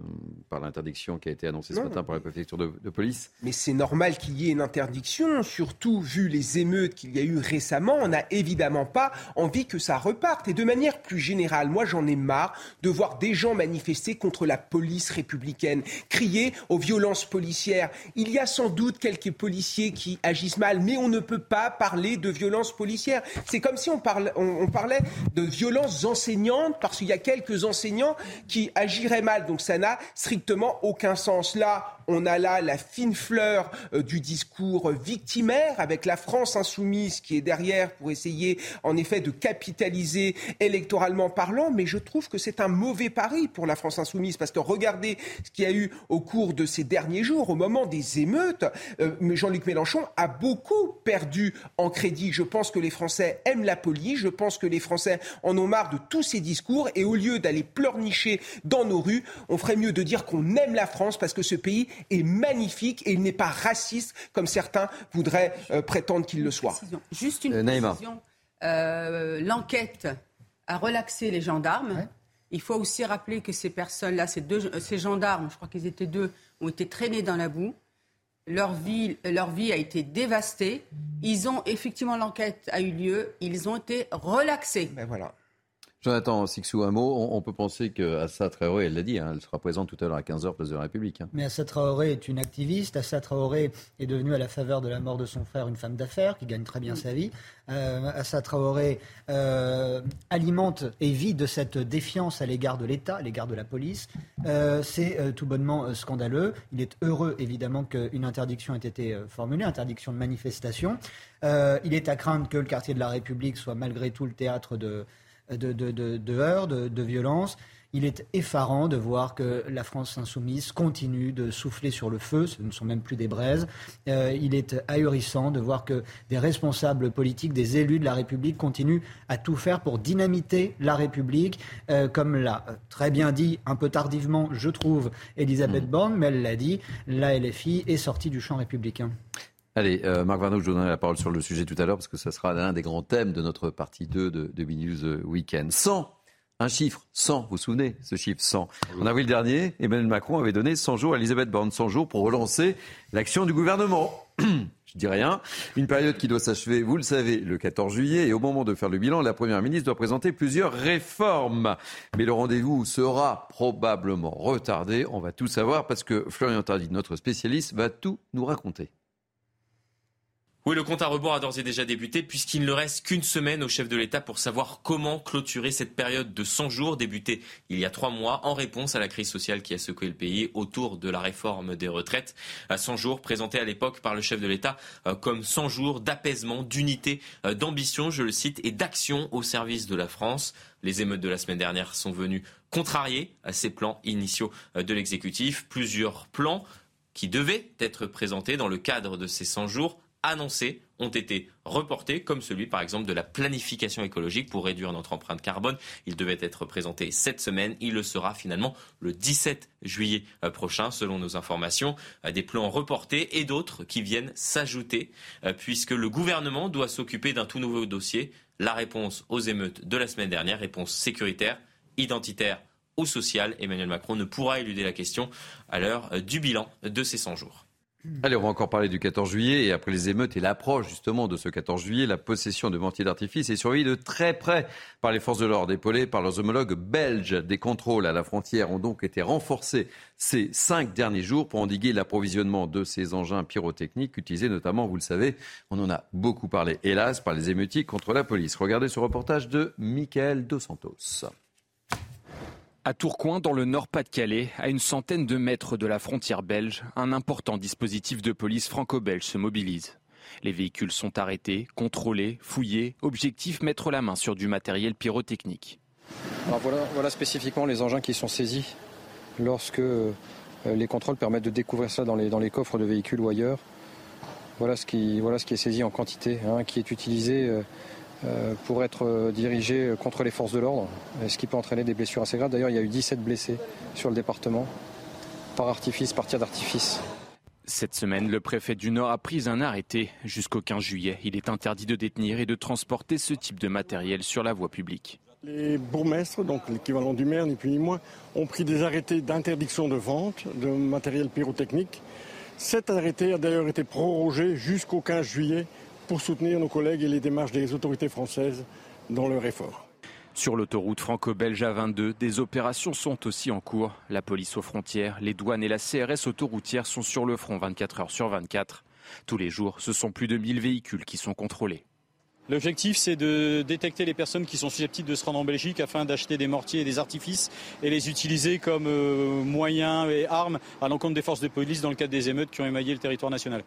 par l'interdiction qui a été annoncée ce Non. matin par la préfecture de, de police. Mais c'est normal qu'il y ait une interdiction, surtout vu les émeutes qu'il y a eu récemment. On n'a évidemment pas envie que ça reparte. Et de manière plus générale, moi j'en ai marre de voir des gens manifester contre la police républicaine, crier aux violences policières. Il y a sans doute quelques policiers qui agissent mal, mais on ne peut pas parler de violences policières. C'est comme si on, parlait de violences enseignantes parce qu'il y a quelques enseignants qui agiraient mal. Donc ça n'a strictement aucun sens. Là, on a là la fine fleur euh, du discours victimaire avec la France insoumise qui est derrière pour essayer en effet de capitaliser électoralement parlant. Mais je trouve que c'est un mauvais pari pour la France insoumise parce que regardez ce qu'il y a eu au cours de ces derniers jours, au moment des émeutes. euh, Jean-Luc Mélenchon a beaucoup perdu en crédit. Je pense que les Français aiment la police. Je pense que les Français en ont marre de tous ces discours. Et au lieu d'aller pleurnicher dans nos rues, on ferait mieux de dire qu'on aime la France parce que ce pays est magnifique et il n'est pas raciste comme certains voudraient euh, prétendre qu'il le soit. Juste une Euh, précision. Euh, L'enquête a relaxé les gendarmes. Il faut aussi rappeler que ces personnes-là, ces, deux, euh, ces gendarmes, je crois qu'ils étaient deux, ont été traînés dans la boue. Leur vie, leur vie a été dévastée. Ils ont effectivement l'enquête a eu lieu. Ils ont été relaxés. Ben voilà. Jonathan Sixou, un mot. On, peut penser qu'Assa Traoré, elle l'a dit, hein, elle sera présente tout à l'heure à 15h, place de la République. hein. Mais Assa Traoré est une activiste. Assa Traoré est devenue à la faveur de la mort de son frère une femme d'affaires qui gagne très bien sa vie. Euh, Assa Traoré euh, alimente et vit de cette défiance à l'égard de l'État, à l'égard de la police. Euh, C'est euh, tout bonnement scandaleux. Il est heureux évidemment qu'une interdiction ait été formulée, interdiction de manifestation. Il est à craindre que le quartier de la République soit malgré tout le théâtre de, de, de, de, de heurts, de, de violences. Il est effarant de voir que la France insoumise continue de souffler sur le feu, ce ne sont même plus des braises. Euh, il est ahurissant de voir que des responsables politiques, des élus de la République continuent à tout faire pour dynamiter la République, euh, comme l'a très bien dit, un peu tardivement, je trouve, Elisabeth Borne, mais elle l'a dit, la LFI est sortie du champ républicain. Allez, euh, Marc Varnaud, je vous donnerai la parole sur le sujet tout à l'heure parce que ça sera l'un des grands thèmes de notre partie 2 de, de News euh, Weekend. 100 un chiffre, 100, vous vous souvenez, ce chiffre 100. En avril dernier, Emmanuel Macron avait donné 100 jours à Elisabeth Borne, 100 jours pour relancer l'action du gouvernement. *clears throat* Je dis rien. Une période qui doit s'achever, vous le savez, le 14 juillet. Et au moment de faire le bilan, la Première ministre doit présenter plusieurs réformes. Mais le rendez-vous sera probablement retardé. On va tout savoir parce que Florian Tardy, notre spécialiste, va tout nous raconter. Oui, le compte à rebours a d'ores et déjà débuté puisqu'il ne reste qu'une semaine au chef de l'État pour savoir comment clôturer cette période de 100 jours débutée il y a trois mois en réponse à la crise sociale qui a secoué le pays autour de la réforme des retraites. À 100 jours présentés à l'époque par le chef de l'État euh, comme 100 jours d'apaisement, d'unité, euh, d'ambition, je le cite, et d'action au service de la France. Les émeutes de la semaine dernière sont venues contrarier à ces plans initiaux euh, de l'exécutif. Plusieurs plans qui devaient être présentés dans le cadre de ces 100 jours annoncés ont été reportés, comme celui par exemple de la planification écologique pour réduire notre empreinte carbone. Il devait être présenté cette semaine. Il le sera finalement le 17 juillet euh, prochain, selon nos informations. Euh, Des plans reportés et d'autres qui viennent s'ajouter, euh, puisque le gouvernement doit s'occuper d'un tout nouveau dossier. La réponse aux émeutes de la semaine dernière, réponse sécuritaire, identitaire ou sociale. Emmanuel Macron ne pourra éluder la question à l'heure du bilan de ces 100 jours. Allez, on va encore parler du 14 juillet et après les émeutes et l'approche justement de ce 14 juillet, la possession de mortiers d'artifice est surveillée de très près par les forces de l'ordre, épaulées par leurs homologues belges. Des contrôles à la frontière ont donc été renforcés ces cinq derniers jours pour endiguer l'approvisionnement de ces engins pyrotechniques utilisés notamment, vous le savez, on en a beaucoup parlé, hélas, par les émeutiers contre la police. Regardez ce reportage de Michael Dos Santos. À Tourcoing, dans le Nord-Pas-de-Calais, à une centaine de mètres de la frontière belge, un important dispositif de police franco-belge se mobilise. Les véhicules sont arrêtés, contrôlés, fouillés. Objectif mettre la main sur du matériel pyrotechnique. Voilà, spécifiquement les engins qui sont saisis lorsque euh, les contrôles permettent de découvrir ça dans les, coffres de véhicules ou ailleurs. Voilà ce qui, est saisi en quantité, hein, qui est utilisé euh, pour être euh, dirigé contre les forces de l'ordre, euh, ce qui peut entraîner des blessures assez graves. D'ailleurs, il y a eu 17 blessés sur le département par artifice, par tir d'artifice. Cette semaine, le préfet du Nord a pris un arrêté. Jusqu'au 15 juillet, il est interdit de détenir et de transporter ce type de matériel sur la voie publique. Les bourgmestres, donc l'équivalent du maire, ni plus ni moins, ont pris des arrêtés d'interdiction de vente de matériel pyrotechnique. Cet arrêté a d'ailleurs été prorogé jusqu'au 15 juillet pour soutenir nos collègues et les démarches des autorités françaises dans leur effort. Sur l'autoroute franco-belge A22, des opérations sont aussi en cours. La police aux frontières, les douanes et la CRS autoroutière sont sur le front 24 heures sur 24. Tous les jours, ce sont plus de 1000 véhicules qui sont contrôlés. L'objectif, c'est de détecter les personnes qui sont susceptibles de se rendre en Belgique afin d'acheter des mortiers et des artifices et les utiliser comme euh, moyens et armes à l'encontre des forces de police dans le cadre des émeutes qui ont émaillé le territoire national.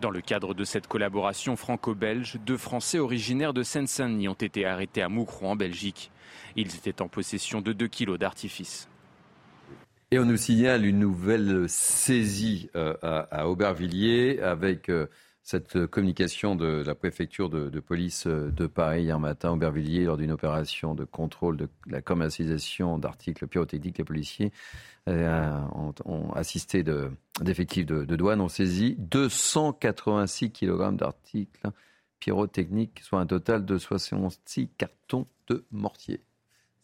Dans le cadre de cette collaboration franco-belge, deux Français originaires de Seine-Saint-Denis ont été arrêtés à Moucron en Belgique. Ils étaient en possession de 2 kilos d'artifice. Et on nous signale une nouvelle saisie euh, à, Aubervilliers avec euh, cette communication de la préfecture de, police euh, de Paris hier matin, Aubervilliers, lors d'une opération de contrôle de la commercialisation d'articles pyrotechniques, les policiers euh, ont, assisté d'effectifs de, de, douane, ont saisi 286 kg d'articles pyrotechniques, soit un total de 66 cartons de mortier.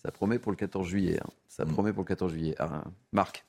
Ça promet pour le 14 juillet. Hein. Ça mm. promet pour le 14 juillet. Ah, Marc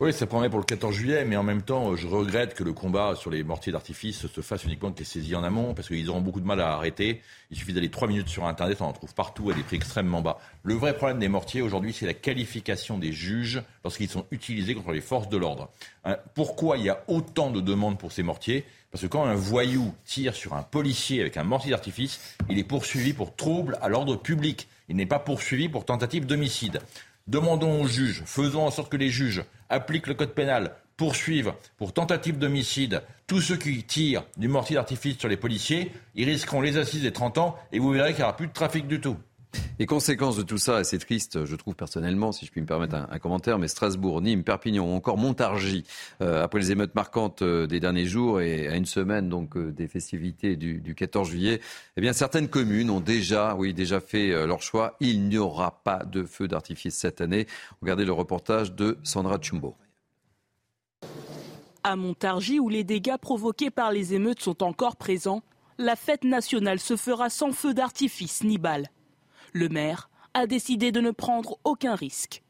oui, ça promet pour le 14 juillet, mais en même temps, je regrette que le combat sur les mortiers d'artifice se fasse uniquement avec les saisies en amont, parce qu'ils auront beaucoup de mal à arrêter. Il suffit d'aller trois minutes sur Internet, on en trouve partout à des prix extrêmement bas. Le vrai problème des mortiers aujourd'hui, c'est la qualification des juges lorsqu'ils sont utilisés contre les forces de l'ordre. Hein, pourquoi il y a autant de demandes pour ces mortiers? Parce que quand un voyou tire sur un policier avec un mortier d'artifice, il est poursuivi pour trouble à l'ordre public. Il n'est pas poursuivi pour tentative d'homicide. Demandons aux juges, faisons en sorte que les juges appliquent le code pénal, poursuivent pour tentative d'homicide tous ceux qui tirent du mortier d'artifice sur les policiers. Ils risqueront les assises des 30 ans et vous verrez qu'il n'y aura plus de trafic du tout. Et conséquence de tout ça, et c'est triste, je trouve personnellement, si je puis me permettre un, commentaire, mais Strasbourg, Nîmes, Perpignan ou encore Montargis, euh, après les émeutes marquantes euh, des derniers jours et à une semaine donc euh, des festivités du, 14 juillet, eh bien certaines communes ont déjà, oui, déjà fait leur choix. Il n'y aura pas de feu d'artifice cette année. Regardez le reportage de Sandra Chumbo. À Montargis, où les dégâts provoqués par les émeutes sont encore présents, la fête nationale se fera sans feu d'artifice ni balles. Le maire a décidé de ne prendre aucun risque.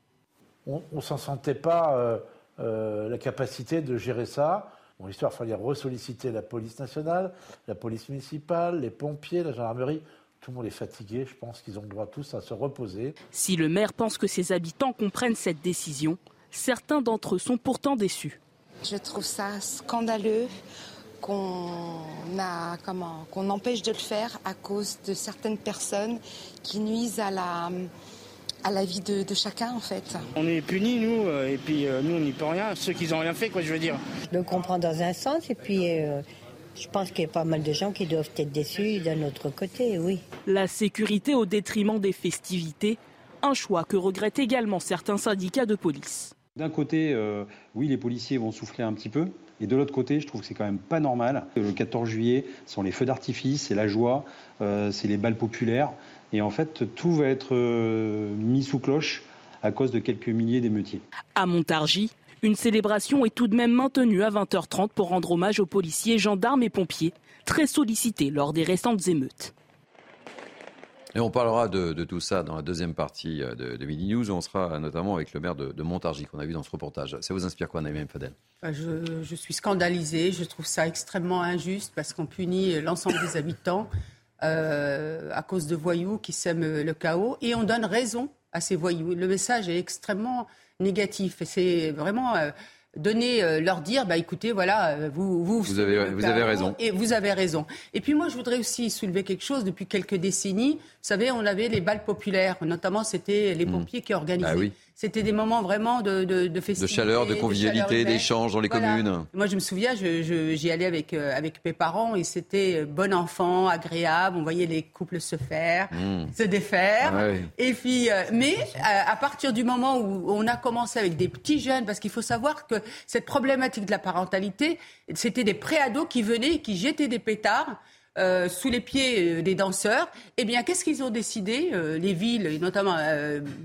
On ne s'en sentait pas euh, euh, la capacité de gérer ça. Bon, l'histoire, il fallait ressolliciter la police nationale, la police municipale, les pompiers, la gendarmerie. Tout le monde est fatigué. Je pense qu'ils ont le droit tous à se reposer. Si le maire pense que ses habitants comprennent cette décision, certains d'entre eux sont pourtant déçus. Je trouve ça scandaleux qu'on qu'on empêche de le faire à cause de certaines personnes qui nuisent à la, à la vie de, chacun en fait. On est punis nous euh, et puis euh, nous on n'y peut rien, ceux qui n'ont rien fait quoi je veux dire. Je le comprends dans un sens et puis euh, je pense qu'il y a pas mal de gens qui doivent être déçus d'un autre côté, oui. La sécurité au détriment des festivités, un choix que regrettent également certains syndicats de police. D'un côté, oui, les policiers vont souffler un petit peu, et de l'autre côté, je trouve que c'est quand même pas normal. Le 14 juillet, ce sont les feux d'artifice, c'est la joie, euh, c'est les balles populaires. Et en fait, tout va être euh, mis sous cloche à cause de quelques milliers d'émeutiers. À Montargis, une célébration est tout de même maintenue à 20h30 pour rendre hommage aux policiers, gendarmes et pompiers, très sollicités lors des récentes émeutes. Et on parlera de, tout ça dans la deuxième partie euh, de, Midi News. On sera notamment avec le maire de, Montargis qu'on a vu dans ce reportage. Ça vous inspire quoi, Naïm Fadel? Bah, je, suis scandalisée. Je trouve ça extrêmement injuste parce qu'on punit l'ensemble des habitants euh, à cause de voyous qui sèment le chaos et on donne raison à ces voyous. Le message est extrêmement négatif c'est vraiment. Euh, donner, euh, leur dire, bah écoutez, voilà, euh, vous vous, vous avez, vous avez raison. Et vous avez raison. Et puis moi, je voudrais aussi soulever quelque chose. Depuis quelques décennies, vous savez, on avait les balles populaires, notamment c'était les hmm. pompiers qui organisaient. Bah c'était des moments vraiment de, de, de De chaleur, de convivialité, d'échange dans les communes. Moi, je me souviens, j'y allais avec, euh, avec mes parents et c'était bon enfant, agréable. On voyait les couples se faire, hmm. se défaire. Ah et puis, mais à partir du moment où on a commencé avec des petits jeunes, parce qu'il faut savoir que cette problématique de la parentalité, c'était des préados qui venaient, qui jetaient des pétards. Euh, sous les pieds euh, des danseurs, eh bien, qu'est-ce qu'ils ont décidé, euh, les villes, et notamment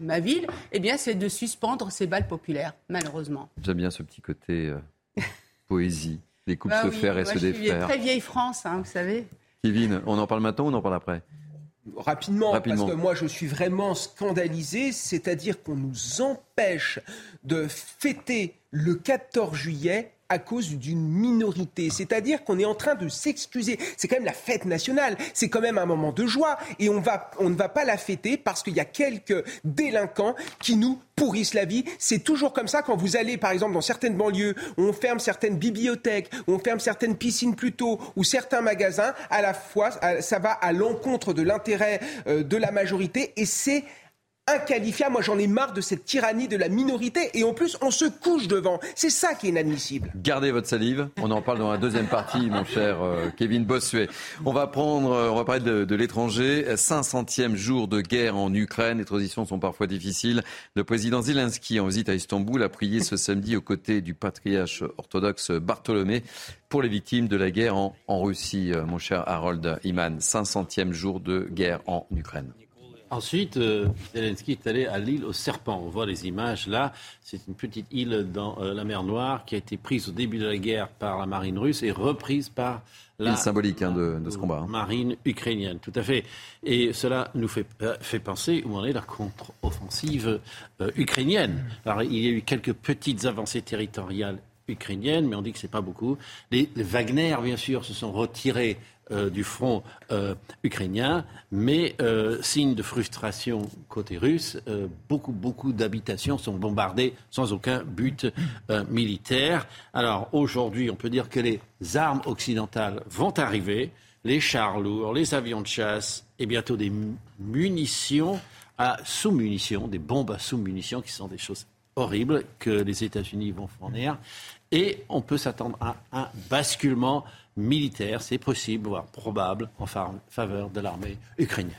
ma ville Eh bien, c'est de suspendre ces balles populaires, malheureusement. J'aime bien ce petit côté *laughs* poésie. Les couples Bah se oui, faire et moi, se je suis défaire. très vieille France, hein, vous savez. Kevin, on en parle maintenant ou on en parle après? Rapidement, Rapidement. parce que moi je suis vraiment scandalisé, c'est-à-dire qu'on nous empêche de fêter le 14 juillet à cause d'une minorité. C'est-à-dire qu'on est en train de s'excuser. C'est quand même la fête nationale. C'est quand même un moment de joie. Et on, ne va pas la fêter parce qu'il y a quelques délinquants qui nous pourrissent la vie. C'est toujours comme ça quand vous allez, par exemple, dans certaines banlieues, on ferme certaines bibliothèques, on ferme certaines piscines plus tôt, ou certains magasins. À la fois, ça va à l'encontre de l'intérêt euh, de la majorité. Et c'est inqualifiable. Moi, j'en ai marre de cette tyrannie de la minorité. Et en plus, on se couche devant. C'est ça qui est inadmissible. Gardez votre salive. On en parle dans la deuxième partie, mon cher euh, Kevin Bossuet. On va prendre, euh, on va parler de, l'étranger. 500e jour de guerre en Ukraine. Les transitions sont parfois difficiles. Le président Zelensky, en visite à Istanbul, a prié ce samedi aux côtés du patriarche orthodoxe Bartholomé pour les victimes de la guerre en, en Russie, euh, mon cher Harold Iman. 500e jour de guerre en Ukraine. Ensuite, euh, Zelensky est allé à l'île aux serpents. On voit les images là. C'est une petite île dans euh, la mer Noire qui a été prise au début de la guerre par la marine russe et reprise par la Île symbolique hein, de, de ce combat. hein. marine ukrainienne. Tout à fait. Et cela nous fait, euh, fait penser où en est la contre-offensive ukrainienne. Alors, il y a eu quelques petites avancées territoriales ukrainiennes, mais on dit que c'est pas beaucoup. Les, les Wagner, bien sûr, se sont retirés euh, du front euh, ukrainien, mais euh, signe de frustration côté russe, beaucoup, beaucoup d'habitations sont bombardées sans aucun but militaire. Alors aujourd'hui, on peut dire que les armes occidentales vont arriver, les chars lourds, les avions de chasse et bientôt des mu- munitions à sous-munitions, des bombes à sous-munitions qui sont des choses horribles que les États-Unis vont fournir. Et on peut s'attendre à un basculement militaire, c'est possible, voire probable, en fa- faveur de l'armée ukrainienne.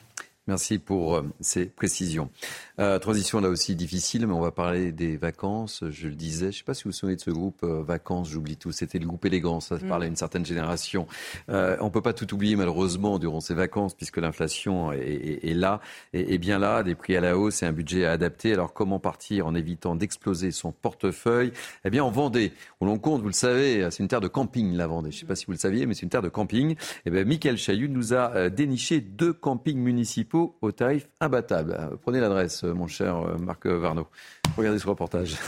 Merci pour euh, ces précisions. Euh, transition là aussi difficile, mais on va parler des vacances. Je le disais, je ne sais pas si vous vous souvenez de ce groupe euh, Vacances, j'oublie tout. C'était le groupe élégant, ça Mm. parlait à une certaine génération. Euh, on peut pas tout oublier malheureusement durant ces vacances, puisque l'inflation est, est- est là, est, est bien là, des prix à la hausse et un budget à adapter. Alors comment partir en évitant d'exploser son portefeuille? Eh bien en Vendée, où l'on compte, vous le savez, c'est une terre de camping la Vendée. Je ne sais pas si vous le saviez, mais c'est une terre de camping. Eh bien Michael Chaillut nous a déniché deux campings municipaux au tarif imbattable. Prenez l'adresse, euh, mon cher euh, Marc Varno. Regardez ce reportage. *laughs*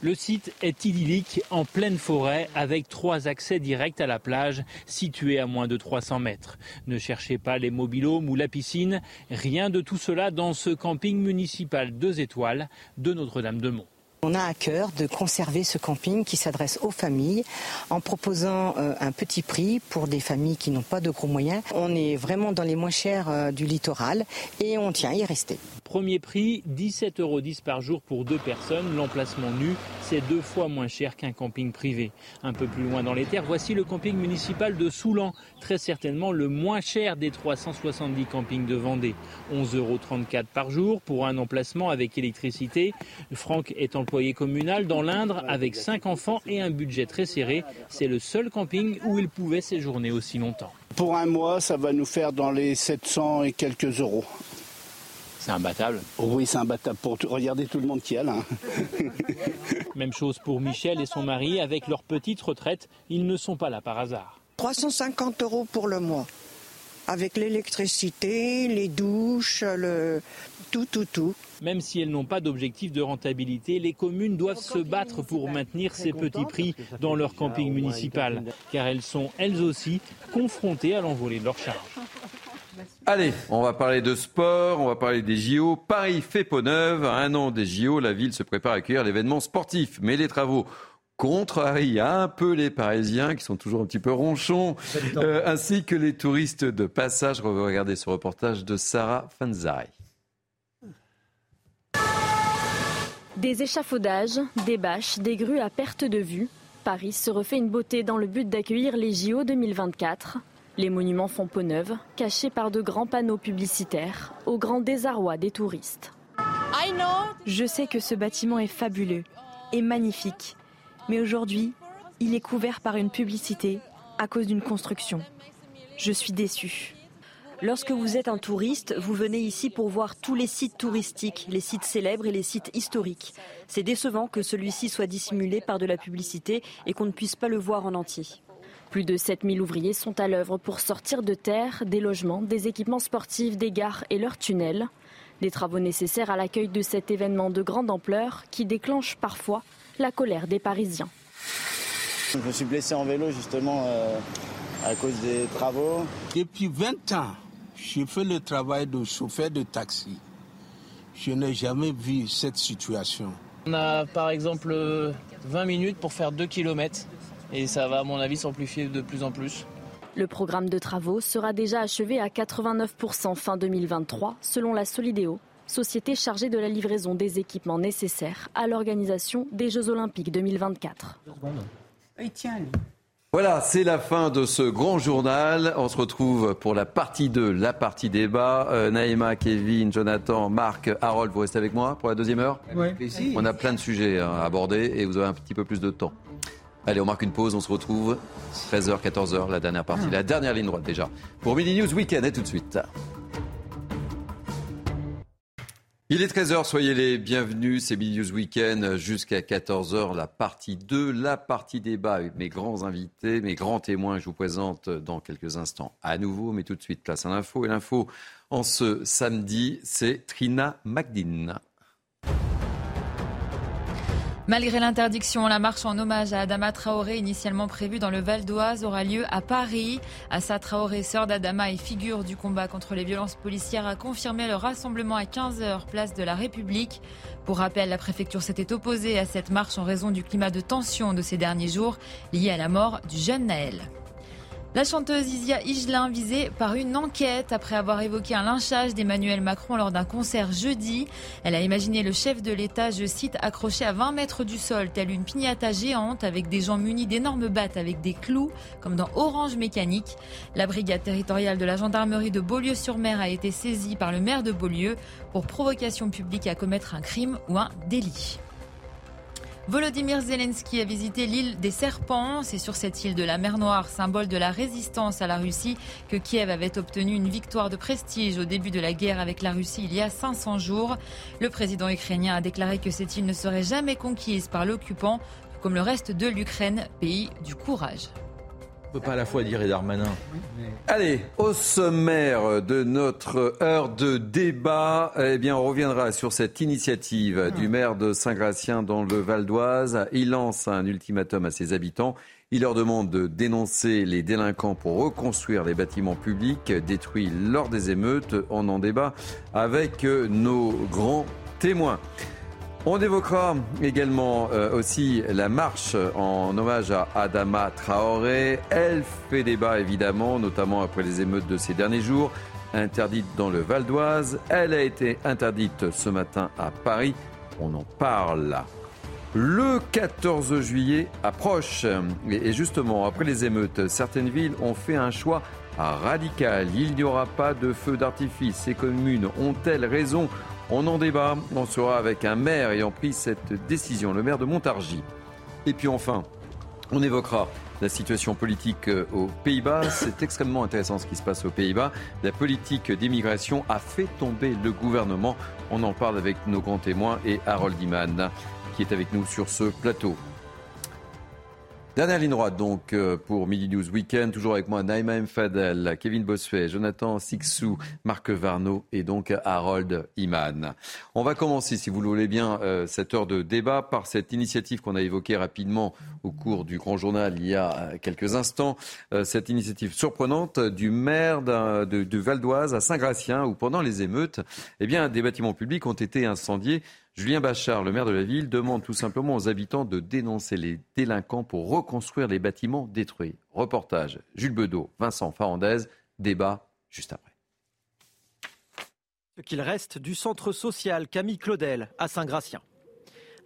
Le site est idyllique en pleine forêt avec trois accès directs à la plage située à moins de 300 mètres. Ne cherchez pas les mobilhomes ou la piscine, rien de tout cela dans ce camping municipal 2 étoiles de Notre-Dame-de-Mont. On a à cœur de conserver ce camping qui s'adresse aux familles en proposant euh, un petit prix pour des familles qui n'ont pas de gros moyens. On est vraiment dans les moins chers euh, du littoral et on tient à y rester. Premier prix, 17,10 euros par jour pour deux personnes. L'emplacement nu, c'est deux fois moins cher qu'un camping privé. Un peu plus loin dans les terres, voici le camping municipal de Soulan, très certainement le moins cher des 370 campings de Vendée. 11,34 euros par jour pour un emplacement avec électricité. Franck est employé communal dans l'Indre avec cinq enfants et un budget très serré. C'est le seul camping où il pouvait séjourner aussi longtemps. Pour un mois, ça va nous faire dans les 700 et quelques euros. C'est imbattable. Oui, c'est imbattable. Pour tout- Regardez tout le monde qui est là. *laughs* Même chose pour Michel et son mari. Avec leur petite retraite, ils ne sont pas là par hasard. 350 euros pour le mois. Avec l'électricité, les douches, le... tout, tout, tout. Même si elles n'ont pas d'objectif de rentabilité, les communes doivent se battre pour maintenir ces petits prix dans leur camping municipal, car elles sont elles aussi confrontées à l'envolée de leurs charges. *laughs* Allez, on va parler de sport, on va parler des JO. Paris fait peau neuve. À un an des JO, la ville se prépare à accueillir l'événement sportif. Mais les travaux contrarient un peu les Parisiens, qui sont toujours un petit peu ronchons, euh, ainsi que les touristes de passage. Regardez ce reportage de Sarah Fanzari. Des échafaudages, des bâches, des grues à perte de vue. Paris se refait une beauté dans le but d'accueillir les JO 2024. Les monuments font peau neuve, cachés par de grands panneaux publicitaires, au grand désarroi des touristes. Je sais que ce bâtiment est fabuleux et magnifique, mais aujourd'hui, il est couvert par une publicité à cause d'une construction. Je suis déçue. Lorsque vous êtes un touriste, vous venez ici pour voir tous les sites touristiques, les sites célèbres et les sites historiques. C'est décevant que celui-ci soit dissimulé par de la publicité et qu'on ne puisse pas le voir en entier. Plus de 7000 ouvriers sont à l'œuvre pour sortir de terre des logements, des équipements sportifs, des gares et leurs tunnels. Des travaux nécessaires à l'accueil de cet événement de grande ampleur qui déclenche parfois la colère des Parisiens. Je me suis blessé en vélo justement euh, à cause des travaux. Depuis 20 ans, je fais le travail de chauffeur de taxi. Je n'ai jamais vu cette situation. On a par exemple 20 minutes pour faire 2 km et ça va à mon avis s'amplifier de plus en plus. Le programme de travaux sera déjà achevé à 89% fin 2023 selon la Solidéo, société chargée de la livraison des équipements nécessaires à l'organisation des Jeux Olympiques 2024. Voilà, c'est la fin de ce grand journal. On se retrouve pour la partie 2, la partie débat. Euh, Naïma, Kevin, Jonathan, Marc, Harold, vous restez avec moi pour la deuxième heure Oui. On a plein de sujets à aborder et vous aurez un petit peu plus de temps. Allez, on marque une pause, on se retrouve 13h, 14h, la dernière partie, la dernière ligne droite déjà. Pour Midi News Weekend, et tout de suite. Il est 13h, soyez les bienvenus, c'est News Weekend jusqu'à 14h, la partie 2, la partie débat avec mes grands invités, mes grands témoins, je vous présente dans quelques instants à nouveau, mais tout de suite place à l'info. Et l'info en ce samedi, c'est Trina Magdine. Malgré l'interdiction, la marche en hommage à Adama Traoré, initialement prévue dans le Val d'Oise, aura lieu à Paris. Assa Traoré, sœur d'Adama et figure du combat contre les violences policières, a confirmé le rassemblement à 15h, place de la République. Pour rappel, la préfecture s'était opposée à cette marche en raison du climat de tension de ces derniers jours, lié à la mort du jeune Naël. La chanteuse Isia Higelin visée par une enquête après avoir évoqué un lynchage d'Emmanuel Macron lors d'un concert jeudi. Elle a imaginé le chef de l'État, je cite, accroché à 20 mètres du sol, telle une pignata géante avec des gens munis d'énormes battes avec des clous, comme dans Orange Mécanique. La brigade territoriale de la gendarmerie de Beaulieu-sur-Mer a été saisie par le maire de Beaulieu pour provocation publique à commettre un crime ou un délit. Volodymyr Zelensky a visité l'île des Serpents. C'est sur cette île de la mer Noire, symbole de la résistance à la Russie, que Kiev avait obtenu une victoire de prestige au début de la guerre avec la Russie il y a 500 jours. Le président ukrainien a déclaré que cette île ne serait jamais conquise par l'occupant, comme le reste de l'Ukraine, pays du courage. On ne peut pas à la fois dire et Darmanin. Allez, au sommaire de notre heure de débat, eh bien, on reviendra sur cette initiative du maire de Saint-Gratien dans le Val d'Oise. Il lance un ultimatum à ses habitants. Il leur demande de dénoncer les délinquants pour reconstruire les bâtiments publics détruits lors des émeutes. On en débat avec nos grands témoins. On évoquera également euh, aussi la marche en hommage à Adama Traoré. Elle fait débat évidemment, notamment après les émeutes de ces derniers jours. Interdite dans le Val d'Oise, elle a été interdite ce matin à Paris. On en parle. Le 14 juillet approche et justement après les émeutes, certaines villes ont fait un choix radical. Il n'y aura pas de feu d'artifice. Ces communes ont-elles raison on en débat. On sera avec un maire ayant pris cette décision, le maire de Montargis. Et puis enfin, on évoquera la situation politique euh, aux Pays-Bas. C'est extrêmement intéressant ce qui se passe aux Pays-Bas. La politique d'immigration a fait tomber le gouvernement. On en parle avec nos grands témoins et Harold Iman qui est avec nous sur ce plateau. Dernière ligne droite donc euh, pour Midi News Weekend, toujours avec moi Naïma M. Fadel, Kevin Bossuet, Jonathan Sixou, Marc Varno et donc Harold Iman. On va commencer, si vous le voulez bien, euh, cette heure de débat par cette initiative qu'on a évoquée rapidement au cours du Grand Journal il y a euh, quelques instants. Cette initiative surprenante du maire de, Val d'Oise à Saint-Gratien où pendant les émeutes, eh bien, des bâtiments publics ont été incendiés. Julien Bachard, le maire de la ville, demande tout simplement aux habitants de dénoncer les délinquants pour reconstruire les bâtiments détruits. Reportage Jules Bedeau, Vincent Farandez, débat juste après. Ce qu'il reste du centre social Camille Claudel à Saint-Gratien.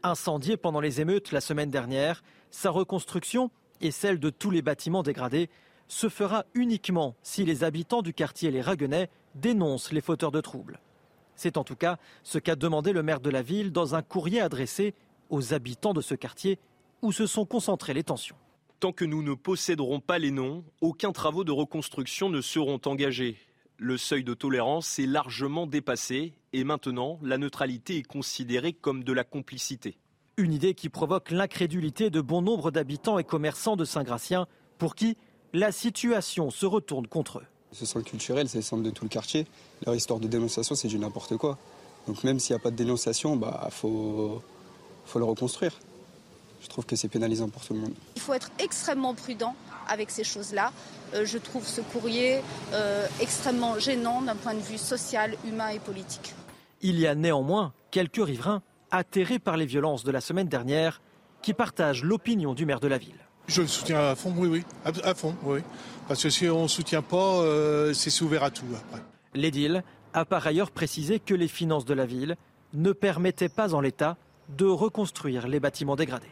Incendié pendant les émeutes la semaine dernière, sa reconstruction et celle de tous les bâtiments dégradés se fera uniquement si les habitants du quartier Les Raguenais dénoncent les fauteurs de troubles. C'est en tout cas ce qu'a demandé le maire de la ville dans un courrier adressé aux habitants de ce quartier où se sont concentrées les tensions. Tant que nous ne posséderons pas les noms, aucun travaux de reconstruction ne seront engagés. Le seuil de tolérance est largement dépassé et maintenant la neutralité est considérée comme de la complicité. Une idée qui provoque l'incrédulité de bon nombre d'habitants et commerçants de Saint-Gratien pour qui la situation se retourne contre eux. Ce centre culturel, c'est le centre de tout le quartier. Leur histoire de dénonciation, c'est du n'importe quoi. Donc même s'il n'y a pas de dénonciation, il bah, faut, faut le reconstruire. Je trouve que c'est pénalisant pour tout le monde. Il faut être extrêmement prudent avec ces choses-là. Euh, je trouve ce courrier euh, extrêmement gênant d'un point de vue social, humain et politique. Il y a néanmoins quelques riverains atterrés par les violences de la semaine dernière qui partagent l'opinion du maire de la ville. Je le soutiens à fond, oui, oui, à fond, oui. Parce que si on ne soutient pas, euh, c'est ouvert à tout après. L'édile a par ailleurs précisé que les finances de la ville ne permettaient pas en l'état de reconstruire les bâtiments dégradés.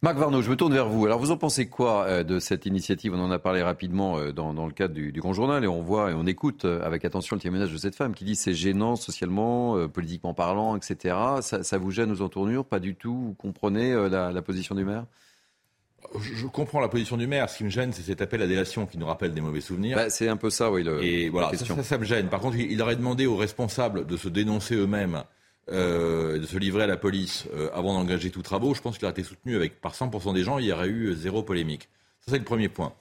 Marc Varnaud, je me tourne vers vous. Alors, vous en pensez quoi euh, de cette initiative? On en a parlé rapidement euh, dans, le cadre du, Grand Journal et on voit et on écoute avec attention le témoignage de cette femme qui dit c'est gênant socialement, politiquement parlant, etc. Ça, vous gêne aux entournures? Pas du tout Vous comprenez la, position du maire? Je comprends la position du maire. Ce qui me gêne, c'est cet appel à délation qui nous rappelle des mauvais souvenirs. Bah, c'est un peu ça, oui. et voilà, ça, ça, me gêne. Par contre, il aurait demandé aux responsables de se dénoncer eux-mêmes euh, de se livrer à la police euh, avant d'engager tous travaux, je pense qu'il a été soutenu avec, par 100% des gens, il y aurait eu zéro polémique. Ça, c'est le premier point.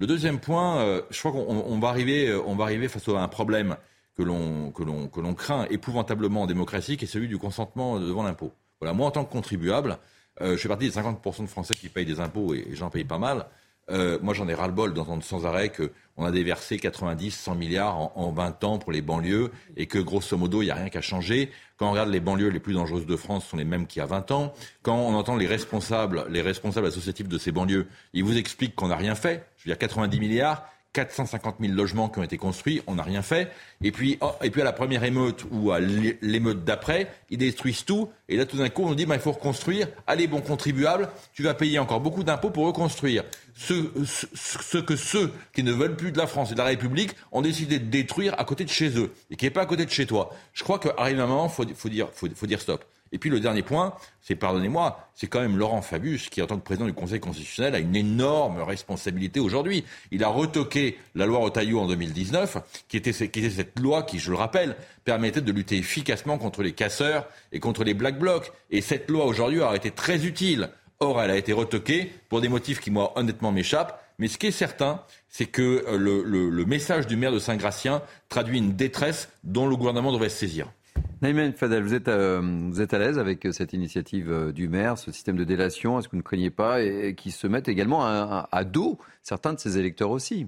Le deuxième point, euh, je crois qu'on va, arriver, on va arriver face à un problème que l'on craint épouvantablement en démocratie, qui est celui du consentement devant l'impôt. Voilà, moi, en tant que contribuable, je fais partie des 50% de Français qui payent des impôts et, j'en paye pas mal. moi, j'en ai ras-le-bol d'entendre sans arrêt qu'on a déversé 90, 100 milliards en, en, 20 ans pour les banlieues et que, grosso modo, il n'y a rien qu'à changer. Quand on regarde les banlieues les plus dangereuses de France, ce sont les mêmes qu'il y a 20 ans. Quand on entend les responsables, les responsables associatifs de ces banlieues, ils vous expliquent qu'on n'a rien fait. Je veux dire, 90 milliards, 450 000 logements qui ont été construits, on n'a rien fait. Et puis, oh, et puis à la première émeute ou à l'émeute d'après, ils détruisent tout. Et là, tout d'un coup, on nous dit, bah, il faut reconstruire. Allez, bon contribuable, tu vas payer encore beaucoup d'impôts pour reconstruire. Ce, que ceux qui ne veulent plus de la France et de la République ont décidé de détruire à côté de chez eux et qui n'est pas à côté de chez toi. Je crois qu'arrive un moment, il faut, dire, faut dire stop. Et puis le dernier point, c'est, pardonnez-moi, c'est quand même Laurent Fabius qui, en tant que président du Conseil constitutionnel, a une énorme responsabilité aujourd'hui. Il a retoqué la loi Rotaillot en 2019, qui était, qui était cette loi qui, je le rappelle, permettait de lutter efficacement contre les casseurs et contre les black blocs. Et cette loi aujourd'hui aurait été très utile. Or, elle a été retoquée pour des motifs qui, moi, honnêtement, m'échappent. Mais ce qui est certain, c'est que euh, le, le message du maire de Saint-Gratien traduit une détresse dont le gouvernement devrait se saisir. Naïmen Fadel, vous êtes, euh, vous êtes à l'aise avec cette initiative euh, du maire, ce système de délation? Est-ce que vous ne craignez pas et, qui se mettent également à, dos certains de ses électeurs aussi?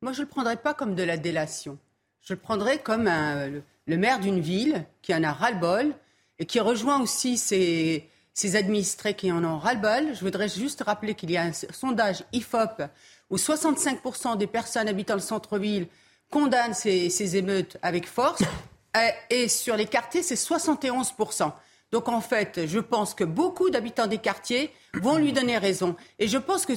Moi, je ne le prendrais pas comme de la délation. Je le prendrais comme le, maire d'une ville qui en a ras-le-bol et qui rejoint aussi ses, administrés qui en ont ras-le-bol. Je voudrais juste rappeler qu'il y a un sondage IFOP où 65% des personnes habitant le centre-ville condamnent ces émeutes avec force. Euh, et sur les quartiers, c'est 71%. Donc en fait, je pense que beaucoup d'habitants des quartiers vont lui donner raison. Et je pense que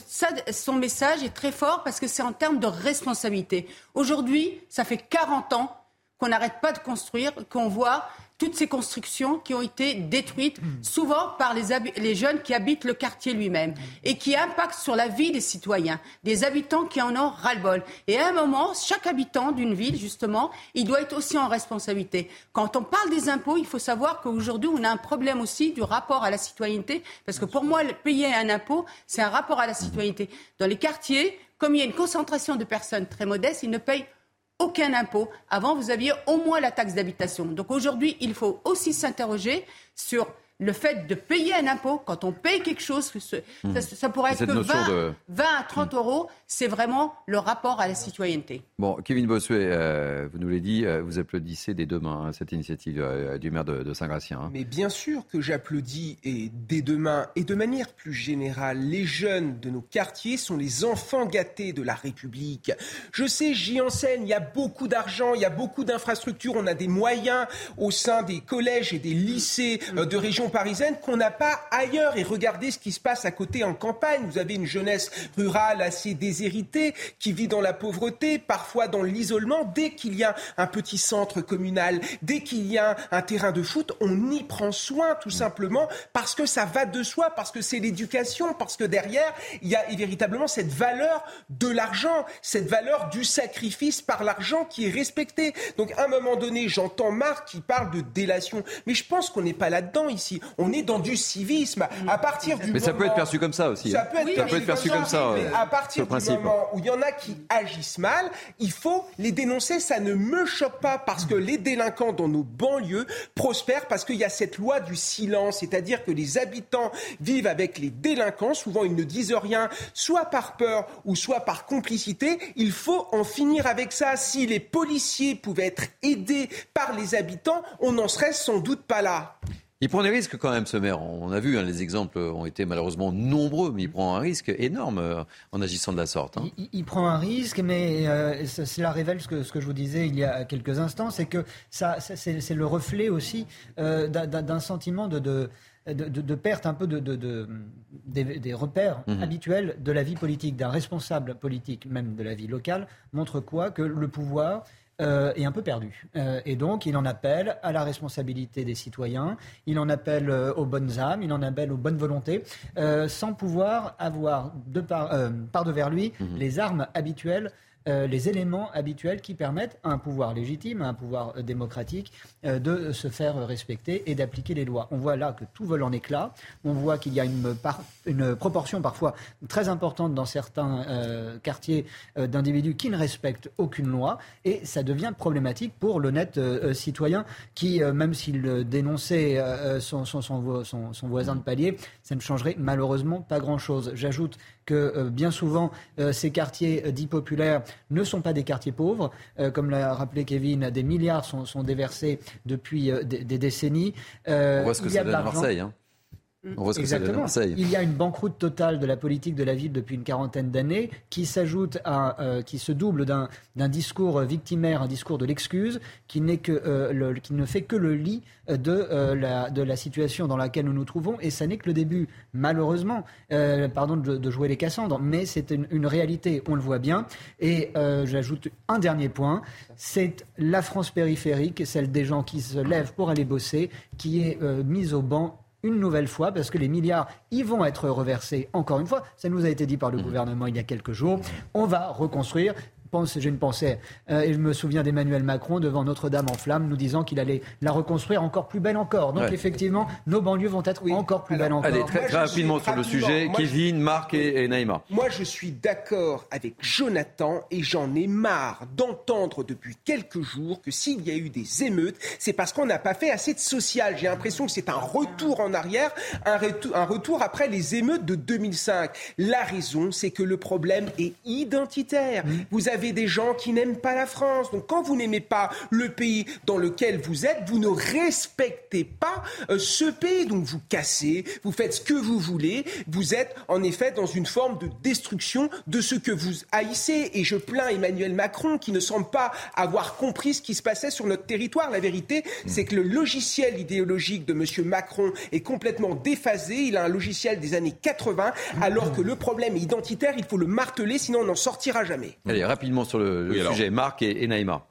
son message est très fort parce que c'est en termes de responsabilité. Aujourd'hui, ça fait 40 ans qu'on n'arrête pas de construire, qu'on voit toutes ces constructions qui ont été détruites, souvent par les, jeunes qui habitent le quartier lui-même, et qui impactent sur la vie des citoyens, des habitants qui en ont ras-le-bol. Et à un moment, chaque habitant d'une ville, justement, il doit être aussi en responsabilité. Quand on parle des impôts, il faut savoir qu'aujourd'hui, on a un problème aussi du rapport à la citoyenneté, parce que pour moi, payer un impôt, c'est un rapport à la citoyenneté. Dans les quartiers, comme il y a une concentration de personnes très modestes, ils ne payent aucun impôt. Avant, vous aviez au moins la taxe d'habitation. Donc aujourd'hui, il faut aussi s'interroger sur le fait de payer un impôt, quand on paye quelque chose, mmh. ça, pourrait être que 20, à 30 mmh. euros, c'est vraiment le rapport à la citoyenneté. Bon, Kevin Bossuet, euh, vous nous l'avez dit, euh, vous applaudissez dès demain hein, cette initiative euh, du maire de, Saint-Gratien. Hein. Mais bien sûr que j'applaudis et dès demain, et de manière plus générale, les jeunes de nos quartiers sont les enfants gâtés de la République. Je sais, j'y enseigne, il y a beaucoup d'argent, il y a beaucoup d'infrastructures, on a des moyens au sein des collèges et des lycées de région région parisienne qu'on n'a pas ailleurs. Et regardez ce qui se passe à côté en campagne. Vous avez une jeunesse rurale assez déshéritée qui vit dans la pauvreté, parfois dans l'isolement. Dès qu'il y a un petit centre communal, dès qu'il y a un terrain de foot, on y prend soin tout simplement parce que ça va de soi, parce que c'est l'éducation, parce que derrière, il y a véritablement cette valeur de l'argent, cette valeur du sacrifice par l'argent qui est respectée. Donc à un moment donné, j'entends Marc qui parle de délation, mais je pense qu'on n'est pas là-dedans ici. On est dans du civisme. À partir du mais ça peut être perçu comme ça aussi. Ça hein. peut être, ça peut être perçu comme ça. Mais à partir du moment où il y en a qui agissent mal, il faut les dénoncer. Ça ne me choque pas parce que les délinquants dans nos banlieues prospèrent parce qu'il y a cette loi du silence, c'est-à-dire que les habitants vivent avec les délinquants. Souvent, ils ne disent rien, soit par peur ou soit par complicité. Il faut en finir avec ça. Si les policiers pouvaient être aidés par les habitants, on n'en serait sans doute pas là. Il prend des risques quand même, ce maire. On a vu, hein, les exemples ont été malheureusement nombreux, mais il prend un risque énorme euh, en agissant de la sorte. Hein. Il, prend un risque, mais euh, cela révèle ce que, ce que, je vous disais il y a quelques instants, c'est que ça, c'est le reflet aussi euh, d'un sentiment de, de de, perte un peu de, des, repères mhm. habituels de la vie politique, d'un responsable politique, même de la vie locale, montre quoi? Que le pouvoir euh, est un peu perdu. Euh, et donc, il en appelle à la responsabilité des citoyens, il en appelle euh, aux bonnes âmes, il en appelle aux bonnes volontés, sans pouvoir avoir de par, par devers lui mhm. les armes habituelles euh, les éléments habituels qui permettent à un pouvoir légitime, à un pouvoir euh, démocratique, euh, de se faire respecter et d'appliquer les lois. On voit là que tout vole en éclats. On voit qu'il y a une, proportion parfois très importante dans certains quartiers d'individus qui ne respectent aucune loi. Et ça devient problématique pour l'honnête citoyen qui, même s'il dénonçait son, son, son, voisin de palier, ça ne changerait malheureusement pas grand-chose. J'ajoute que bien souvent, ces quartiers dits populaires ne sont pas des quartiers pauvres. Euh, comme l'a rappelé Kevin, des milliards sont, déversés depuis euh, des, décennies. Euh, On voit ce que ça donne à Marseille. Hein. On voit ce que ça donne à Marseille. Il y a une banqueroute totale de la politique de la ville depuis une quarantaine d'années qui s'ajoute à, qui se double d'un discours victimaire, un discours de l'excuse, qui, que, qui ne fait que le lit de, la, de la situation dans laquelle nous nous trouvons. Et ça n'est que le début, malheureusement. pardon de, jouer les Cassandres, mais c'est une, une, réalité, on le voit bien. Et j'ajoute un dernier point, c'est la France périphérique, celle des gens qui se lèvent pour aller bosser, qui est mise au banc une nouvelle fois, parce que les milliards, ils vont être reversés encore une fois. Ça nous a été dit par le mmh. gouvernement il y a quelques jours. On va reconstruire j'ai une pensée, euh, et je me souviens d'Emmanuel Macron devant Notre-Dame en flammes, nous disant qu'il allait la reconstruire encore plus belle encore. Donc effectivement, nos banlieues vont être encore plus belles encore. Allez, très, rapidement sur le sujet, Kevin, Marc et, Naïma. Moi, je suis d'accord avec Jonathan et j'en ai marre d'entendre depuis quelques jours que s'il y a eu des émeutes, c'est parce qu'on n'a pas fait assez de social. J'ai l'impression que c'est un retour en arrière, un, un retour après les émeutes de 2005. La raison, c'est que le problème est identitaire. Mmh. Vous avez des gens qui n'aiment pas la France. Donc quand vous n'aimez pas le pays dans lequel vous êtes, vous ne respectez pas euh, ce pays. Donc vous cassez, vous faites ce que vous voulez. Vous êtes en effet dans une forme de destruction de ce que vous haïssez. Et je plains Emmanuel Macron qui ne semble pas avoir compris ce qui se passait sur notre territoire. La vérité, c'est que le logiciel idéologique de M. Macron est complètement déphasé. Il a un logiciel des années 80, alors que le problème identitaire. Il faut le marteler, sinon on n'en sortira jamais. Allez, rapidement sur le, sujet. Marc et, Naïma.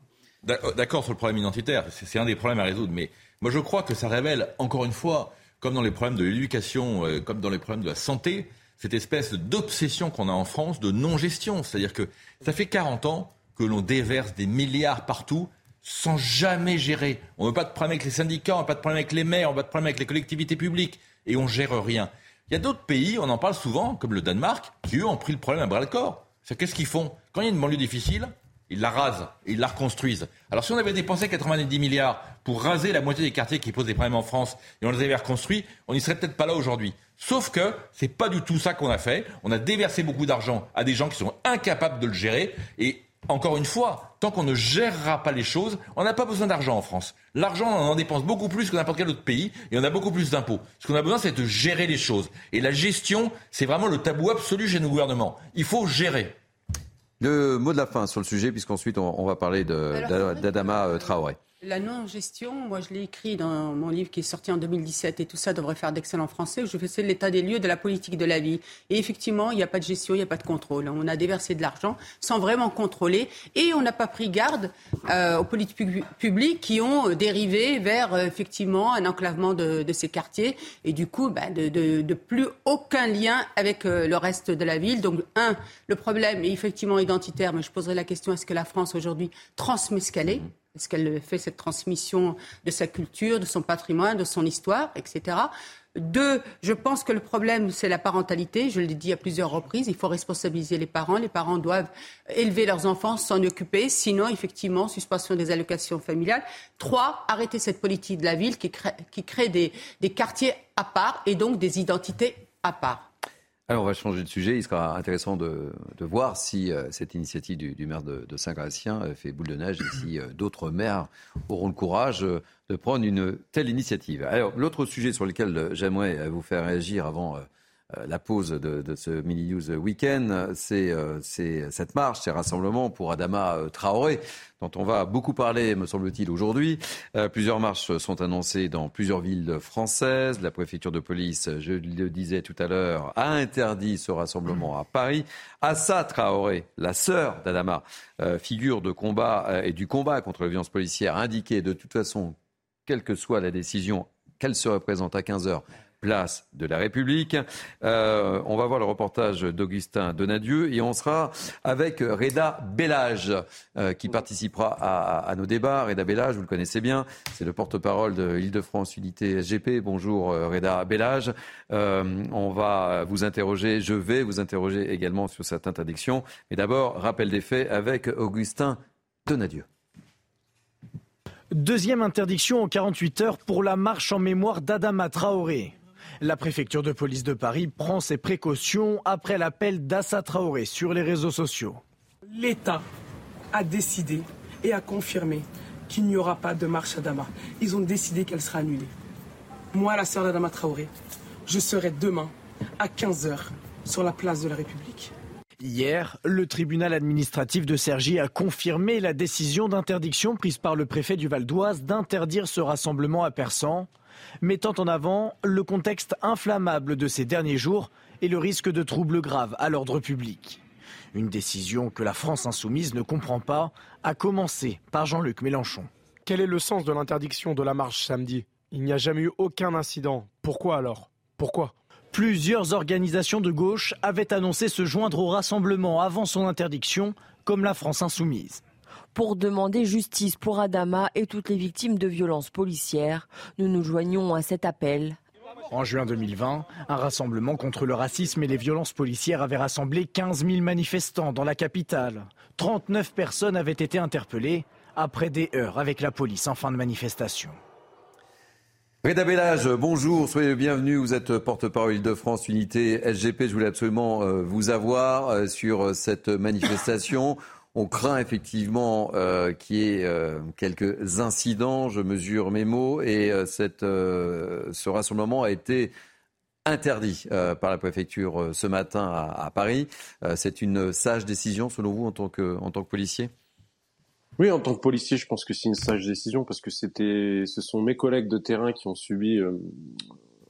Euh, d'accord sur le problème identitaire, c'est un des problèmes à résoudre, mais moi je crois que ça révèle, encore une fois, comme dans les problèmes de l'éducation, euh, comme dans les problèmes de la santé, cette espèce d'obsession qu'on a en France de non-gestion. C'est-à-dire que ça fait 40 ans que l'on déverse des milliards partout sans jamais gérer. On n'a pas de problème avec les syndicats, on n'a pas de problème avec les maires, on n'a pas de problème avec les collectivités publiques, et on gère rien. Il y a d'autres pays, on en parle souvent, comme le Danemark, qui eux ont pris le problème à bras le corps. Qu'est-ce qu'ils font Quand il y a une banlieue difficile, ils la rasent ils la reconstruisent. Alors si on avait dépensé 90 milliards pour raser la moitié des quartiers qui posent des problèmes en France et on les avait reconstruits, on n'y serait peut-être pas là aujourd'hui. Sauf que c'est pas du tout ça qu'on a fait. On a déversé beaucoup d'argent à des gens qui sont incapables de le gérer et encore une fois, tant qu'on ne gérera pas les choses, on n'a pas besoin d'argent en France. L'argent, on en dépense beaucoup plus que n'importe quel autre pays et on a beaucoup plus d'impôts. Ce qu'on a besoin, c'est de gérer les choses. Et la gestion, c'est vraiment le tabou absolu chez nos gouvernements. Il faut gérer. Le mot de la fin sur le sujet, puisqu'ensuite on, va parler d'Adama euh, Traoré. La non-gestion, moi je l'ai écrit dans mon livre qui est sorti en 2017 et tout ça devrait faire d'excellents français. Je fais l'état des lieux de la politique de la vie. Et effectivement, il n'y a pas de gestion, il n'y a pas de contrôle. On a déversé de l'argent sans vraiment contrôler et on n'a pas pris garde euh, aux politiques publiques qui ont euh, dérivé vers euh, effectivement un enclavement de, ces quartiers et du coup ben, de, plus aucun lien avec le reste de la ville. Donc un, le problème est effectivement identitaire, mais je poserai la question est-ce que la France aujourd'hui transmet ce qu'elle est est-ce qu'elle fait cette transmission de sa culture, de son patrimoine, de son histoire, etc. Deux, je pense que le problème, c'est la parentalité. Je l'ai dit à plusieurs reprises. Il faut responsabiliser les parents. Les parents doivent élever leurs enfants, s'en occuper. Sinon, effectivement, suspension des allocations familiales. Trois, arrêter cette politique de la ville qui crée, des, des quartiers à part et donc des identités à part. Alors on va changer de sujet. Il sera intéressant de, voir si euh, cette initiative du, maire de, Saint-Gratien euh, fait boule de neige et si euh, d'autres maires auront le courage de prendre une telle initiative. Alors l'autre sujet sur lequel j'aimerais vous faire réagir avant la pause de, ce mini news week-end, c'est cette marche, ces rassemblements pour Adama euh, Traoré, dont on va beaucoup parler, me semble-t-il, aujourd'hui. Euh, plusieurs marches sont annoncées dans plusieurs villes françaises. La préfecture de police, je le disais tout à l'heure, a interdit ce rassemblement à Paris. Assa Traoré, la sœur d'Adama, figure de combat et du combat contre la violence policière, indiqué de toute façon, quelle que soit la décision, qu'elle se représente à 15 heures place de la République. Euh, on va voir le reportage d'Augustin Donadieu et on sera avec Reda Bellage euh, qui participera à, nos débats. Reda Bellage, vous le connaissez bien, c'est le porte-parole de Île-de-France Unité SGP. Bonjour euh, Reda Bellage. on va vous interroger, je vais vous interroger également sur cette interdiction. Mais d'abord, rappel des faits avec Augustin Donadieu. Deuxième interdiction en 48 heures pour la marche en mémoire d'Adama Traoré. La préfecture de police de Paris prend ses précautions après l'appel d'Assa Traoré sur les réseaux sociaux. L'État a décidé et a confirmé qu'il n'y aura pas de marche Adama. Ils ont décidé qu'elle sera annulée. Moi, la sœur d'Adama Traoré, je serai demain à 15h sur la place de la République. Hier, le tribunal administratif de Cergy a confirmé la décision d'interdiction prise par le préfet du Val d'Oise d'interdire ce rassemblement à Persan mettant en avant le contexte inflammable de ces derniers jours et le risque de troubles graves à l'ordre public. Une décision que la France insoumise ne comprend pas, à commencer par Jean-Luc Mélenchon. Quel est le sens de l'interdiction de la marche samedi? Il n'y a jamais eu aucun incident. Pourquoi alors? Pourquoi? Plusieurs organisations de gauche avaient annoncé se joindre au rassemblement avant son interdiction, comme la France insoumise pour demander justice pour Adama et toutes les victimes de violences policières. Nous nous joignons à cet appel. En juin 2020, un rassemblement contre le racisme et les violences policières avait rassemblé 15 000 manifestants dans la capitale. 39 personnes avaient été interpellées après des heures avec la police en fin de manifestation. Reda Bellage, bonjour, soyez le bienvenu. Vous êtes porte-parole de france Unité SGP. Je voulais absolument euh, vous avoir euh, sur cette manifestation. On craint effectivement euh, qu'il y ait euh, quelques incidents, je mesure mes mots, et euh, ce rassemblement a été interdit par la préfecture ce matin à, Paris. C'est une sage décision selon vous en tant que, policier? Oui, en tant que policier, je pense que c'est une sage décision parce que c'était, ce sont mes collègues de terrain qui ont subi,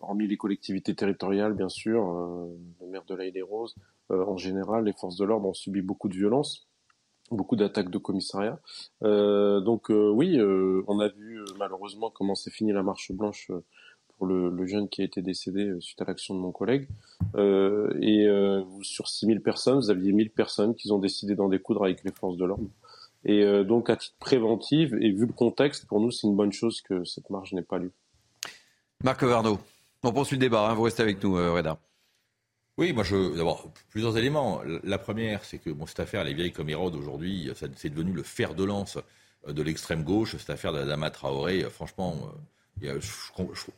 hormis les collectivités territoriales, bien sûr, le maire de l'Aïle et Rose, en général, les forces de l'ordre ont subi beaucoup de violences beaucoup d'attaques de commissariat. Euh, donc euh, oui, euh, on a vu malheureusement comment s'est fini la marche blanche pour le, jeune qui a été décédé suite à l'action de mon collègue. et sur 6000 personnes, vous aviez 1000 personnes qui ont décidé d'en découdre avec les forces de l'ordre. Et donc à titre préventif et vu le contexte, pour nous c'est une bonne chose que cette marche n'ait pas lieu. Marc Varno, on poursuit le débat, hein, vous restez avec nous Reda. Oui, moi, je d'abord plusieurs éléments. La première, c'est que bon, cette affaire, les vieilles comme Hérode aujourd'hui, c'est devenu le fer de lance euh, de l'extrême gauche. Cette affaire d'Adama Traoré, euh, franchement, euh,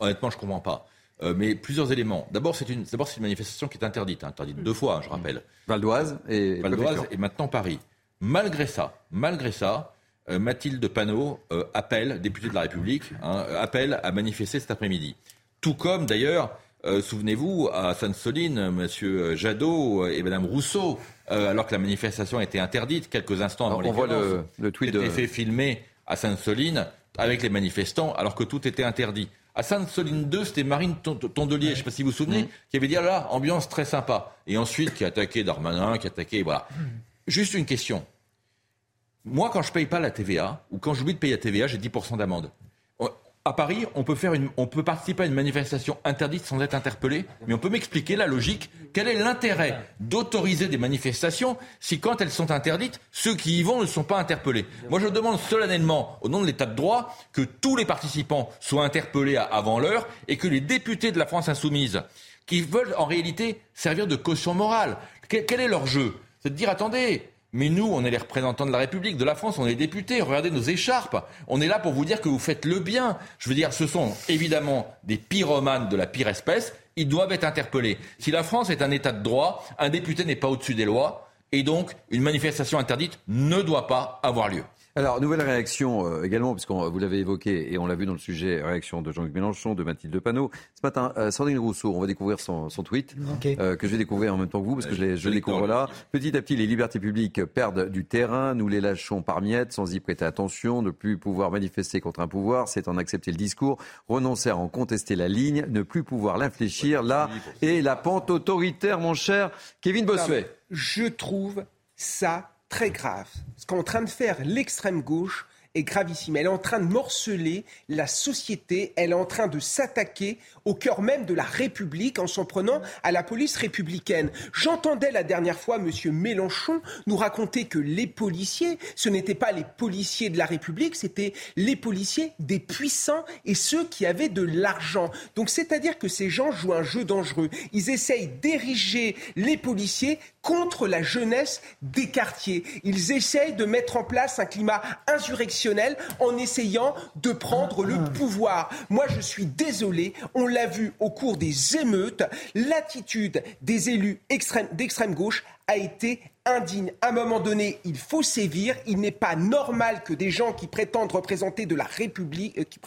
honnêtement, je comprends pas. mais plusieurs éléments. D'abord, c'est une, d'abord, c'est une manifestation qui est interdite, hein, interdite deux fois, je rappelle. Val d'Oise et Val d'Oise et maintenant Paris. Malgré ça, malgré ça, Mathilde Panot appelle, députée de la République, hein, appelle à manifester cet après-midi. Tout comme d'ailleurs euh, souvenez-vous, à Sainte-Soline, M. Jadot et Mme Rousseau, euh, alors que la manifestation été interdite quelques instants avant On voit le, tweet de... fait filmé à Sainte-Soline avec les manifestants alors que tout était interdit. À Sainte-Soline 2, c'était Marine Tondelier, je ne sais pas si vous vous souvenez, qui avait dit ah là, ambiance très sympa. Et ensuite, qui a attaqué Darmanin, qui a attaqué. Voilà. Juste une question. Moi, quand je ne paye pas la TVA, ou quand j'oublie de payer la TVA, j'ai 10% d'amende à Paris, on peut, faire une, on peut participer à une manifestation interdite sans être interpellé, mais on peut m'expliquer la logique. Quel est l'intérêt d'autoriser des manifestations si, quand elles sont interdites, ceux qui y vont ne sont pas interpellés? Moi, je demande solennellement, au nom de l'État de droit, que tous les participants soient interpellés avant l'heure et que les députés de la France insoumise, qui veulent en réalité servir de caution morale, quel est leur jeu? C'est de dire, attendez, mais nous, on est les représentants de la République, de la France, on est députés, regardez nos écharpes. On est là pour vous dire que vous faites le bien. Je veux dire, ce sont évidemment des pyromanes de la pire espèce. Ils doivent être interpellés. Si la France est un État de droit, un député n'est pas au-dessus des lois. Et donc, une manifestation interdite ne doit pas avoir lieu. Alors, nouvelle réaction euh, également, puisque vous l'avez évoqué et on l'a vu dans le sujet, réaction de Jean-Luc Mélenchon, de Mathilde Panot. Ce matin, euh, Sandrine Rousseau, on va découvrir son, tweet, euh, que je vais découvrir en même temps que vous, parce que je, je le découvre là. Petit à petit, les libertés publiques perdent du terrain, nous les lâchons par miettes, sans y prêter attention, ne plus pouvoir manifester contre un pouvoir, c'est en accepter le discours, renoncer à en contester la ligne, ne plus pouvoir l'infléchir, là, et la pente autoritaire, mon cher Kevin Bossuet. Je trouve ça très grave. Ce qu'est en train de faire l'extrême gauche gravissime. Elle est en train de morceler la société, elle est en train de s'attaquer au cœur même de la République en s'en prenant à la police républicaine. J'entendais la dernière fois M. Mélenchon nous raconter que les policiers, ce n'étaient pas les policiers de la République, c'était les policiers des puissants et ceux qui avaient de l'argent. Donc c'est-à-dire que ces gens jouent un jeu dangereux. Ils essayent d'ériger les policiers contre la jeunesse des quartiers. Ils essayent de mettre en place un climat insurrectionnel en essayant de prendre le pouvoir. Moi, je suis désolé, on l'a vu au cours des émeutes, l'attitude des élus d'extrême gauche a été indigne. À un moment donné, il faut sévir. Il n'est pas normal que des gens qui prétendent représenter de la République, euh, qui,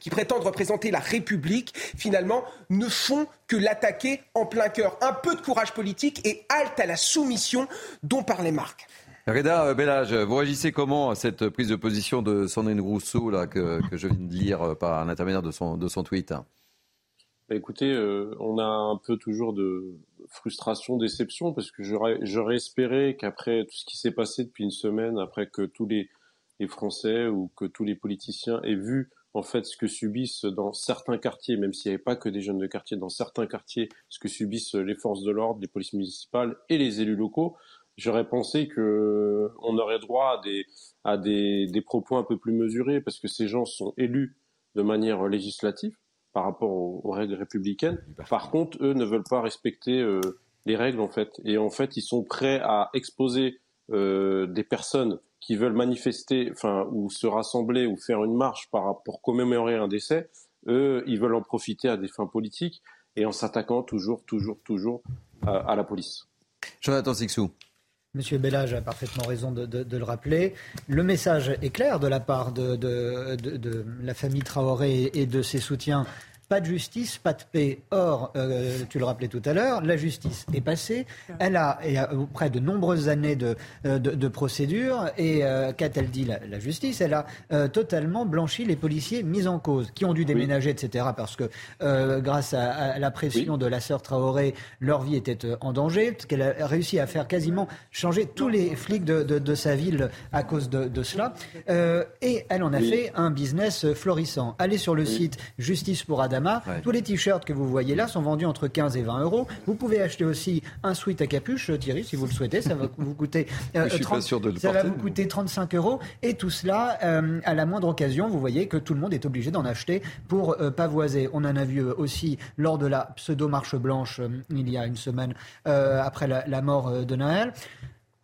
qui prétendent représenter la République, finalement, ne font que l'attaquer en plein cœur. Un peu de courage politique et halte à la soumission dont parlait Marc. Reda Bellage, vous réagissez comment à cette prise de position de Sandrine Rousseau là, que, je viens de lire par l'intermédiaire de son, de son tweet? Bah, écoutez, euh, on a un peu toujours de frustration, déception, parce que j'aurais, j'aurais espéré qu'après tout ce qui s'est passé depuis une semaine, après que tous les, les Français ou que tous les politiciens aient vu en fait ce que subissent dans certains quartiers, même s'il n'y avait pas que des jeunes de quartier, dans certains quartiers, ce que subissent les forces de l'ordre, les polices municipales et les élus locaux, j'aurais pensé que on aurait droit à des à des, des propos un peu plus mesurés, parce que ces gens sont élus de manière législative par rapport aux, règles républicaines. Par contre, eux ne veulent pas respecter euh, les règles en fait, et en fait, ils sont prêts à exposer euh, des personnes qui veulent manifester, enfin, ou se rassembler ou faire une marche par, pour commémorer un décès. Eux, ils veulent en profiter à des fins politiques et en s'attaquant toujours, toujours, toujours à, la police. Jonathan Sixou. Monsieur Bellage a parfaitement raison de, le rappeler. Le message est clair de la part de, de la famille Traoré et de ses soutiens pas de justice, pas de paix. Or, euh, tu le rappelais tout à l'heure, la justice est passée. Elle a, et a auprès de nombreuses années de, euh, de, procédures. Et euh, qu'a-t-elle dit la, justice? Elle a totalement blanchi les policiers mis en cause, qui ont dû déménager, etc. Parce que grâce à, la pression de la sœur Traoré, leur vie était en danger. Qu'elle a réussi à faire quasiment changer tous les flics de, de sa ville à cause de, cela. et elle en a fait un business florissant. Allez sur le site Justice pour Adam tous les t-shirts que vous voyez là sont vendus entre 15 et 20 euros. Vous pouvez acheter aussi un sweat à capuche, Thierry, si vous le souhaitez. Ça va vous coûter, *laughs* euh, de ça va vous coûter 35 euros. Et tout cela, euh, à la moindre occasion, vous voyez que tout le monde est obligé d'en acheter pour euh, pavoiser. On en a vu aussi lors de la pseudo-marche blanche il y a une semaine après la, mort de Noël.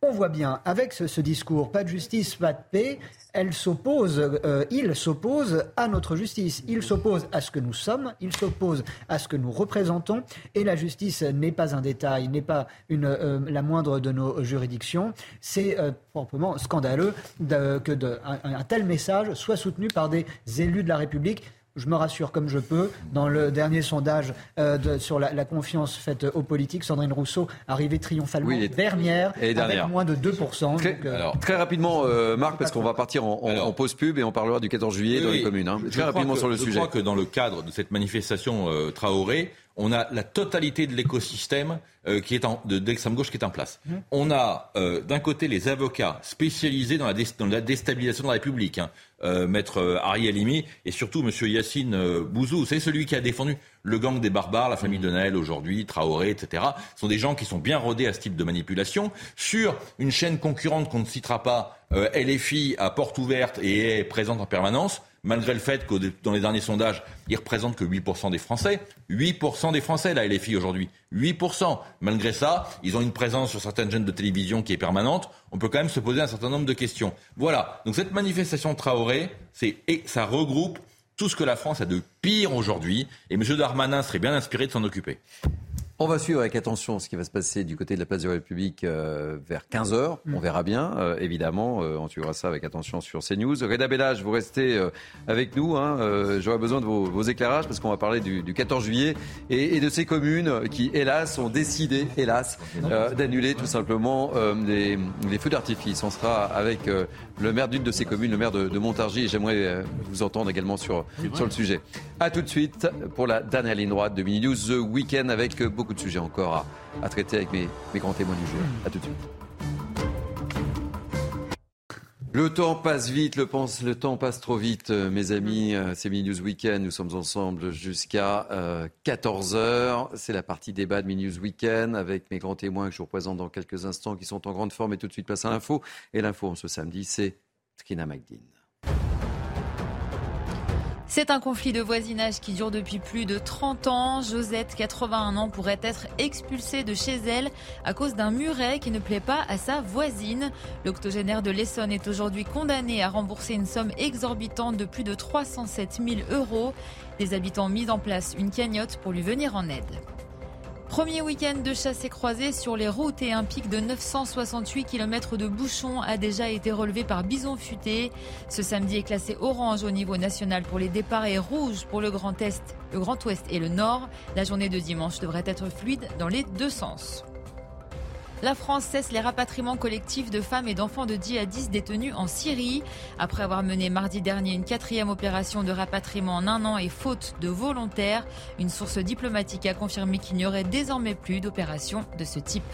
On voit bien, avec ce, discours, pas de justice, pas de paix, elle s'oppose, euh, il s'oppose à notre justice, il s'oppose à ce que nous sommes, il s'oppose à ce que nous représentons, et la justice n'est pas un détail, n'est pas euh, la moindre de nos juridictions. C'est euh, proprement scandaleux que un tel message soit soutenu par des élus de la République je me rassure comme je peux. Dans le dernier sondage euh, sur la, confiance faite aux politiques, Sandrine Rousseau arrivait triomphalement dernière, et dernière, avec moins de 2%. Très, euh, alors, très rapidement, euh, Marc, parce qu'on va partir en, pause pub et on parlera du 14 juillet dans les communes. Hein. Très rapidement sur le sujet. Je crois que dans le cadre de cette manifestation Traoré, on a la totalité de l'écosystème euh, qui est en, de d'extrême gauche qui est en place. Mmh. On a euh, d'un côté les avocats spécialisés dans la, dans la déstabilisation de la République, hein. euh, maître euh, Ari Alimi et surtout monsieur Yassine Bouzou, c'est celui qui a défendu le gang des barbares, la famille mmh. de Naël aujourd'hui, Traoré, etc. Ce sont des gens qui sont bien rodés à ce type de manipulation. Sur une chaîne concurrente qu'on ne citera pas, LFI à porte ouverte et est présente en permanence malgré le fait que dans les derniers sondages, ils représentent que 8% des Français. 8% des Français, là, filles aujourd'hui. 8%. Malgré ça, ils ont une présence sur certaines chaînes de télévision qui est permanente. On peut quand même se poser un certain nombre de questions. Voilà. Donc cette manifestation Traoré, c'est, et ça regroupe tout ce que la France a de pire aujourd'hui. Et M. Darmanin serait bien inspiré de s'en occuper. On va suivre avec attention ce qui va se passer du côté de la place de la République euh, vers 15h. On mm. verra bien, euh, évidemment. Euh, on suivra ça avec attention sur CNews. Reda Bellage, vous restez avec nous. Hein. J'aurais besoin de vos, éclairages parce qu'on va parler du, 14 juillet et, de ces communes qui, hélas, ont décidé, hélas, d'annuler tout simplement les, feux d'artifice. On sera avec le maire d'une de ces communes, le maire de, Montargis, et j'aimerais vous entendre également sur, sur le sujet. A tout de suite pour la dernière ligne droite de Mini News The Weekend avec beaucoup de sujets encore à, traiter avec mes, grands témoins du jour. A tout de suite. Le temps passe vite, le, le, temps passe trop vite, euh, mes amis. Euh, c'est Mini News Weekend. Nous sommes ensemble jusqu'à 14h. Euh, c'est la partie débat de Mini Weekend avec mes grands témoins que je vous représente dans quelques instants qui sont en grande forme. Et tout de suite, place à l'info. Et l'info, ce samedi, c'est Trina McDean. C'est un conflit de voisinage qui dure depuis plus de 30 ans. Josette, 81 ans, pourrait être expulsée de chez elle à cause d'un muret qui ne plaît pas à sa voisine. L'octogénaire de l'Essonne est aujourd'hui condamné à rembourser une somme exorbitante de plus de 307 000 euros. Les habitants mis en place une cagnotte pour lui venir en aide. Premier week-end de chasse et croisée sur les routes et un pic de 968 km de bouchons a déjà été relevé par Bison Futé. Ce samedi est classé orange au niveau national pour les départs et rouge pour le Grand Est, le Grand Ouest et le Nord. La journée de dimanche devrait être fluide dans les deux sens. La France cesse les rapatriements collectifs de femmes et d'enfants de djihadistes détenus en Syrie. Après avoir mené mardi dernier une quatrième opération de rapatriement en un an et faute de volontaires, une source diplomatique a confirmé qu'il n'y aurait désormais plus d'opérations de ce type.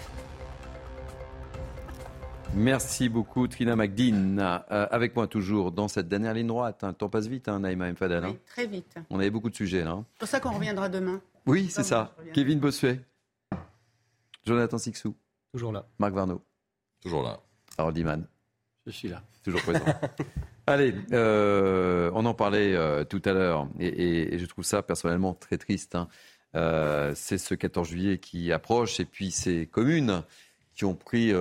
Merci beaucoup Trina McDean. Euh, avec moi toujours dans cette dernière ligne droite. Le temps passe vite, hein, Naïma Mfadel. Hein. très vite. On avait beaucoup de sujets là. Hein. C'est pour ça qu'on reviendra demain. Oui, c'est ça. Kevin Bossuet. Jonathan Sixou. Toujours là. Marc Varno. Toujours là. Harold Diman. Je suis là. Toujours présent. *laughs* Allez, euh, on en parlait euh, tout à l'heure et, je trouve ça personnellement très triste. Hein. Euh, c'est ce 14 juillet qui approche et puis ces communes qui ont pris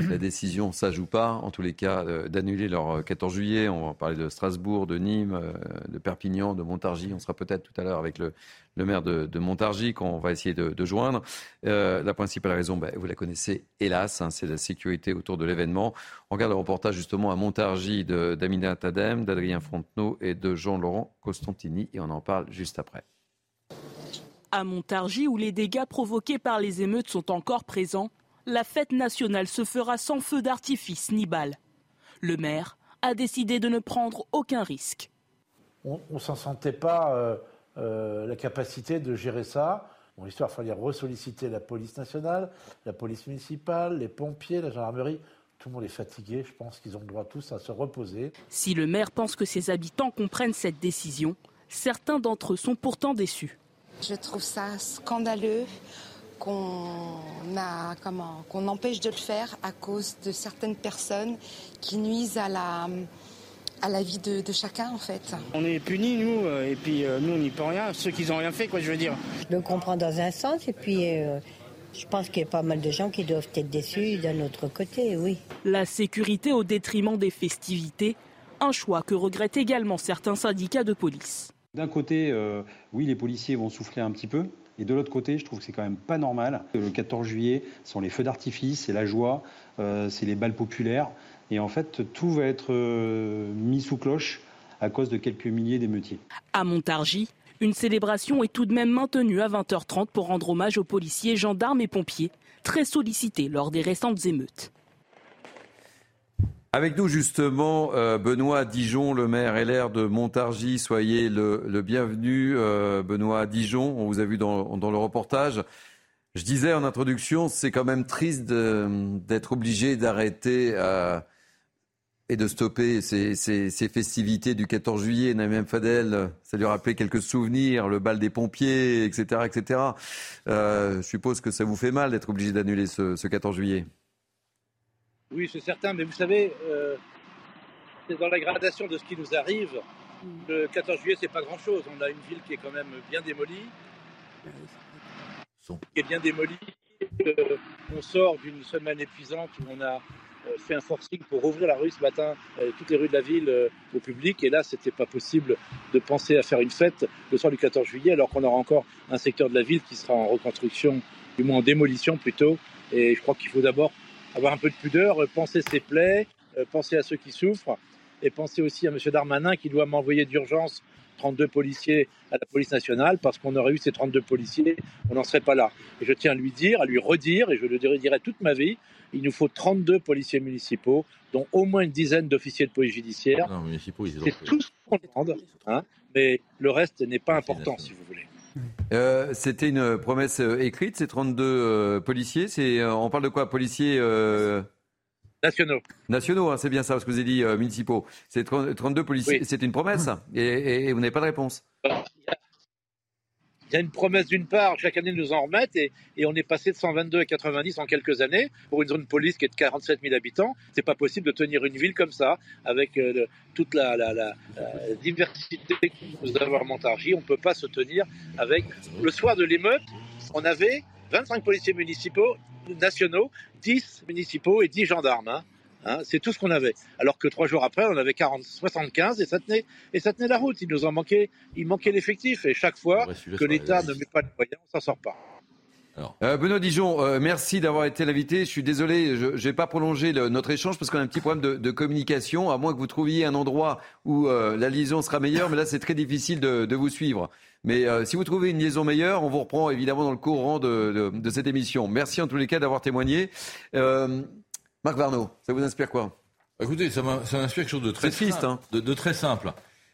la décision, ça joue pas, en tous les cas, d'annuler leur 14 juillet. On va parler de Strasbourg, de Nîmes, de Perpignan, de Montargis. On sera peut-être tout à l'heure avec le, le maire de, de Montargis, qu'on va essayer de, joindre. Euh, la principale raison, ben, vous la connaissez, hélas, hein, c'est la sécurité autour de l'événement. On regarde le reportage justement à Montargis d'Amina Tadem, d'Adrien Fontenot et de Jean-Laurent Costantini, et on en parle juste après. À Montargis, où les dégâts provoqués par les émeutes sont encore présents, la fête nationale se fera sans feu d'artifice ni balles. Le maire a décidé de ne prendre aucun risque. On ne s'en sentait pas euh, euh, la capacité de gérer ça. Bon, l'histoire, il fallait ressolliciter la police nationale, la police municipale, les pompiers, la gendarmerie. Tout le monde est fatigué, je pense qu'ils ont le droit tous à se reposer. Si le maire pense que ses habitants comprennent cette décision, certains d'entre eux sont pourtant déçus. Je trouve ça scandaleux qu'on qu'on empêche de le faire à cause de certaines personnes qui nuisent à la, à la vie de, chacun en fait. On est punis nous euh, et puis euh, nous on n'y peut rien, ceux qui n'ont rien fait quoi je veux dire. Je le comprends dans un sens et puis euh, je pense qu'il y a pas mal de gens qui doivent être déçus d'un autre côté, oui. La sécurité au détriment des festivités, un choix que regrettent également certains syndicats de police. D'un côté, oui, les policiers vont souffler un petit peu, et de l'autre côté, je trouve que c'est quand même pas normal. Le 14 juillet, ce sont les feux d'artifice, c'est la joie, c'est les balles populaires. Et en fait, tout va être euh, mis sous cloche à cause de quelques milliers d'émeutiers. À Montargis, une célébration est tout de même maintenue à 20h30 pour rendre hommage aux policiers, gendarmes et pompiers, très sollicités lors des récentes émeutes. Avec nous justement euh, Benoît Dijon, le maire LR de Montargis. Soyez le, bienvenu, euh, Benoît Dijon. On vous a vu dans, le reportage. Je disais en introduction, c'est quand même triste d'être obligé d'arrêter euh, et de stopper ces, festivités du 14 juillet. Fadel, ça lui rappelait quelques souvenirs, le bal des pompiers, etc. etc. je suppose que ça vous fait mal d'être obligé d'annuler ce 14 juillet. Oui, c'est certain, mais vous savez, euh, c'est dans la gradation de ce qui nous arrive. Le 14 juillet, c'est pas grand-chose. On a une ville qui est quand même bien démolie. Qui est bien démolie. Euh, on sort d'une semaine épuisante où on a euh, fait un forcing pour ouvrir la rue ce matin, toutes les rues de la ville au public. Et là, c'était pas possible de penser à faire une fête le soir du 14 juillet, alors qu'on aura encore un secteur de la ville qui sera en reconstruction, du moins en démolition plutôt. Et je crois qu'il faut d'abord avoir un peu de pudeur, euh, penser ses plaies, euh, penser à ceux qui souffrent et penser aussi à M. Darmanin qui doit m'envoyer d'urgence 32 policiers à la police nationale parce qu'on aurait eu ces 32 policiers, on n'en serait pas là. Et je tiens à lui dire, à lui redire, et je le dirai toute ma vie, il nous faut 32 policiers municipaux, dont au moins une dizaine d'officiers de police judiciaire. C'est tout ce qu'on demande, hein, mais le reste n'est pas important, si vous voulez. Euh, c'était une promesse euh, écrite, ces 32 euh, policiers. C'est, on parle de quoi Policiers Nationaux. Nationaux, hein, c'est bien ça, ce que vous avez dit, municipaux. C'est 32 policiers. C'est une promesse et, vous n'avez pas de réponse. Il y a une promesse d'une part, chaque année nous en remettent, et, on est passé de 122 à 90 en quelques années pour une zone police qui est de 47 000 habitants. C'est pas possible de tenir une ville comme ça avec euh, toute la, diversité que nous avons à Montargis. On peut pas se tenir avec. Le soir de l'émeute, on avait 25 policiers municipaux nationaux, 10 municipaux et 10 gendarmes. Hein. Hein, c'est tout ce qu'on avait. Alors que trois jours après, on avait 40, 75 et ça tenait, et ça tenait la route. Il nous en manquait, il manquait l'effectif. Et chaque fois que l'État ne met pas de moyens, on s'en sort pas. Euh, Benoît Dijon, euh, merci d'avoir été l'invité. Je suis désolé, je ne vais pas prolonger notre échange parce qu'on a un petit problème de, communication, à moins que vous trouviez un endroit où euh, la liaison sera meilleure. Mais là, c'est très difficile de, vous suivre. Mais si vous trouvez une liaison meilleure, on vous reprend évidemment dans le courant de, de cette émission. Merci en tous les cas d'avoir témoigné. Marc Varno, ça vous inspire quoi? Écoutez, ça m'inspire quelque chose de très simple. Hein. de, très simple.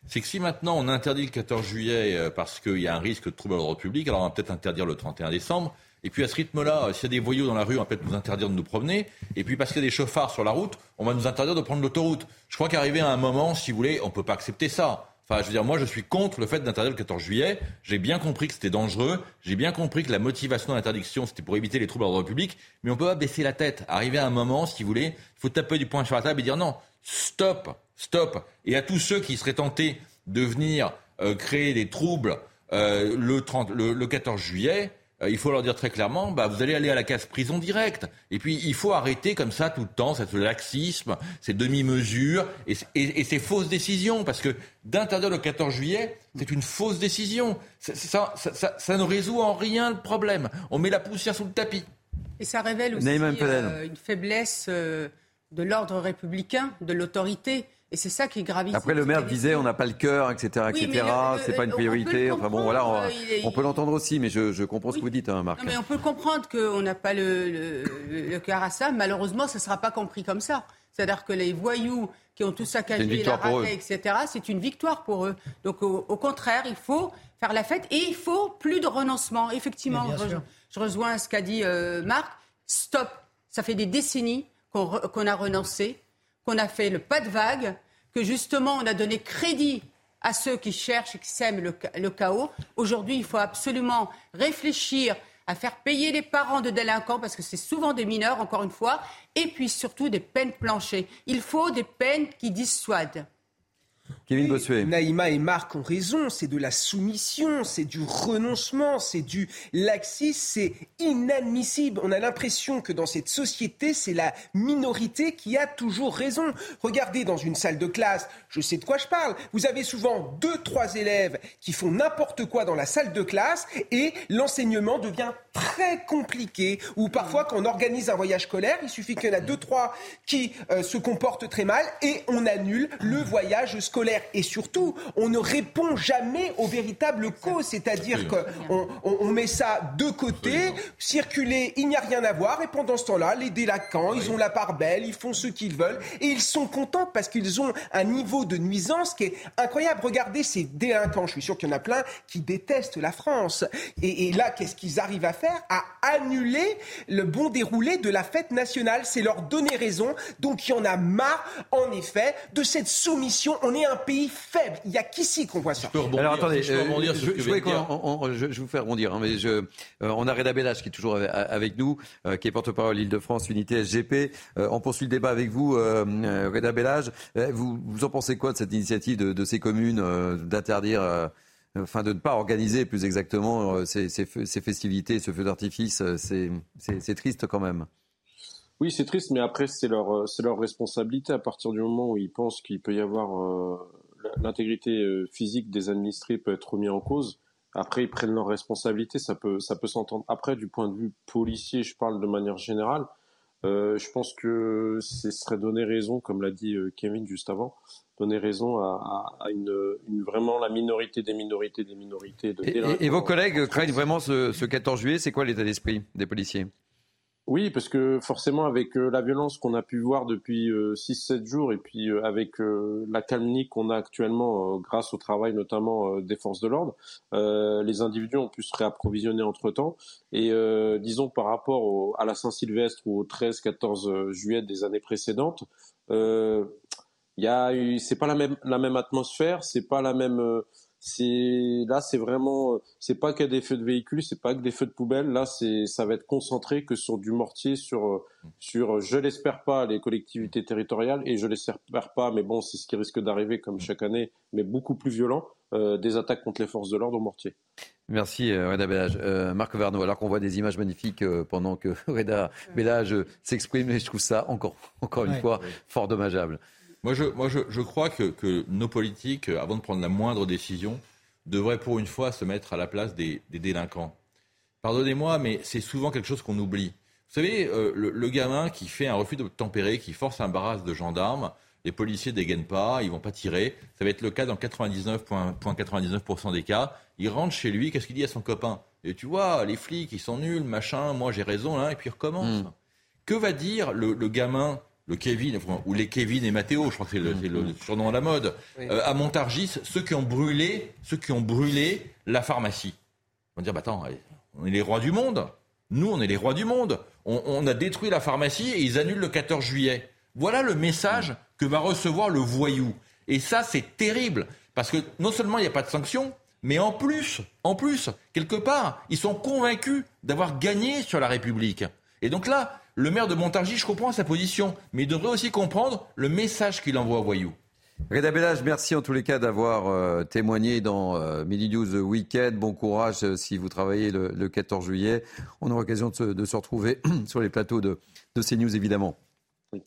C'est que si maintenant on interdit le 14 juillet euh, parce qu'il y a un risque de trouble à l'ordre public, alors on va peut-être interdire le 31 décembre. Et puis à ce rythme-là, euh, s'il y a des voyous dans la rue, on va peut-être nous interdire de nous promener. Et puis parce qu'il y a des chauffards sur la route, on va nous interdire de prendre l'autoroute. Je crois qu'arrivé à un moment, si vous voulez, on ne peut pas accepter ça. Enfin, je veux dire, moi, je suis contre le fait d'interdire le 14 juillet. J'ai bien compris que c'était dangereux. J'ai bien compris que la motivation de l'interdiction, c'était pour éviter les troubles à l'ordre public. Mais on peut pas baisser la tête. Arriver à un moment, si vous voulez, il faut taper du poing sur la table et dire non, stop, stop. Et à tous ceux qui seraient tentés de venir euh, créer des troubles euh, le, 30, le 14 juillet, il faut leur dire très clairement, bah, vous allez aller à la case prison directe. Et puis, il faut arrêter comme ça tout le temps, ce laxisme, ces demi-mesures et, ces fausses décisions. Parce que d'interdire le 14 juillet, c'est une fausse décision. Ça, ça, ne résout en rien le problème. On met la poussière sous le tapis. Et ça révèle aussi euh, une faiblesse euh, de l'ordre républicain, de l'autorité. Et c'est ça qui est gravissime. Après, le maire disait on n'a pas le cœur, etc., etc. c'est pas une priorité. Enfin bon, voilà, on, peut l'entendre aussi, mais je, comprends ce que vous dites, hein, Marc. mais on peut comprendre qu'on n'a pas le, le, cœur à ça. Malheureusement, ce ne sera pas compris comme ça. C'est-à-dire que les voyous qui ont tout saccagé, la raquette, etc., c'est une victoire pour eux. Donc, au, contraire, il faut faire la fête et il faut plus de renoncement. Effectivement, je, rejoins ce qu'a dit euh, Marc. Stop. Ça fait des décennies qu'on a renoncé qu'on a fait le pas de vague, que justement on a donné crédit à ceux qui cherchent et qui sèment le, chaos. Aujourd'hui, il faut absolument réfléchir à faire payer les parents de délinquants, parce que c'est souvent des mineurs, encore une fois, et puis surtout des peines planchées. Il faut des peines qui dissuadent. Kevin Bossuet. Naïma et Marc ont raison, c'est de la soumission, c'est du renoncement, c'est du laxisme, c'est inadmissible. On a l'impression que dans cette société, c'est la minorité qui a toujours raison. Regardez dans une salle de classe, je sais de quoi je parle. Vous avez souvent deux, trois élèves qui font n'importe quoi dans la salle de classe et l'enseignement devient très compliqué. Ou parfois, quand on organise un voyage scolaire, il suffit qu'il y en a deux, trois qui euh, se comportent très mal et on annule le voyage scolaire Et surtout, on ne répond jamais aux véritables causes. C'est-à-dire qu'on on, met ça de côté, circuler, il n'y a rien à voir. Et pendant ce temps-là, les délinquants, ils ont la part belle, ils font ce qu'ils veulent. Et ils sont contents parce qu'ils ont un niveau de nuisance qui est incroyable. Regardez ces délinquants, je suis sûr qu'il y en a plein qui détestent la France. Et, et là, qu'est-ce qu'ils arrivent à faire? À annuler le bon déroulé de la fête nationale. C'est leur donner raison. Donc il y en a marre, en effet, de cette soumission. On est un pays faible. Il n'y a qu'ici qu'on voit ça. Alors attendez, je, je, vous fais rebondir, hein, mais je, euh, on a Reda Bellage qui est toujours avec nous, euh, qui est porte-parole Île-de-France, unité SGP. Euh, on poursuit le débat avec vous, Reda Bellage. Vous, vous, en pensez quoi de cette initiative de, de ces communes d'interdire enfin de ne pas organiser plus exactement ces, ces, ces festivités, ce feu d'artifice, c'est triste quand même. Oui, c'est triste, mais après, c'est leur, euh, c'est leur responsabilité à partir du moment où ils pensent qu'il peut y avoir euh, l'intégrité euh, physique des administrés peut être remis en cause. Après, ils prennent leurs responsabilités, ça peut, ça peut s'entendre. Après, du point de vue policier, je parle de manière générale. Euh, je pense que ce serait donner raison, comme l'a dit Kevin juste avant, donner raison à, à, une, une, vraiment la minorité des minorités des minorités. De et, et, vos collègues craignent vraiment ce, ce 14 juillet. C'est quoi l'état d'esprit des policiers? Oui, parce que forcément, avec euh, la violence qu'on a pu voir depuis 6-7 euh, jours et puis euh, avec la calmie qu'on a actuellement grâce au travail notamment des forces de l'ordre, les individus ont pu se réapprovisionner entre-temps. Et disons par rapport à la Saint-Sylvestre ou au 13-14 juillet des années précédentes, a, c'est pas la même, la même atmosphère, c'est pas la même c'est là c'est vraiment c'est pas que des feux de véhicules c'est pas que des feux de poubelle là c'est ça va être concentré que sur du mortier sur sur je l'espère pas les collectivités territoriales et je l'espère pas mais bon c'est ce qui risque d'arriver comme chaque année mais beaucoup plus violent euh, des attaques contre les forces de l'ordre au mortier. Merci euh, Reda Bellage. Euh, Marc Verneau, alors qu'on voit des images magnifiques pendant que *laughs* Reda Bellage s'exprime, je trouve ça encore, encore une fois fort dommageable. Moi, je, moi je, je crois que, que, nos politiques, euh, avant de prendre la moindre décision, devraient pour une fois se mettre à la place des, des délinquants. Pardonnez-moi, mais c'est souvent quelque chose qu'on oublie. Vous savez, euh, le, le, gamin qui fait un refus de tempérer, qui force un barrage de gendarmes, les policiers dégainent pas, ils vont pas tirer. Ça va être le cas dans 99,99% des cas. Il rentre chez lui, qu'est-ce qu'il dit à son copain? Et tu vois, les flics, ils sont nuls, machin, moi j'ai raison, hein, et puis il recommence. Hmm. Que va dire le, le gamin le Kevin, ou les Kevin et Mathéo, je crois que c'est le, surnom à la mode, euh, à Montargis, ceux qui ont brûlé, ceux qui ont brûlé la pharmacie. On va dire, bah attends, on est les rois du monde. Nous, on est les rois du monde. On, a détruit la pharmacie et ils annulent le 14 juillet. Voilà le message que va recevoir le voyou. Et ça, c'est terrible. Parce que non seulement il n'y a pas de sanctions, mais en plus, en plus, quelque part, ils sont convaincus d'avoir gagné sur la République. Et donc là, le maire de Montargis, je comprends sa position, mais il devrait aussi comprendre le message qu'il envoie aux voyous. Reda Bellage, merci en tous les cas d'avoir euh, témoigné dans euh, Midi News Weekend. Bon courage euh, si vous travaillez le, 14 juillet. On aura l'occasion de, se retrouver *clears throat* sur les plateaux de, de CNews, évidemment.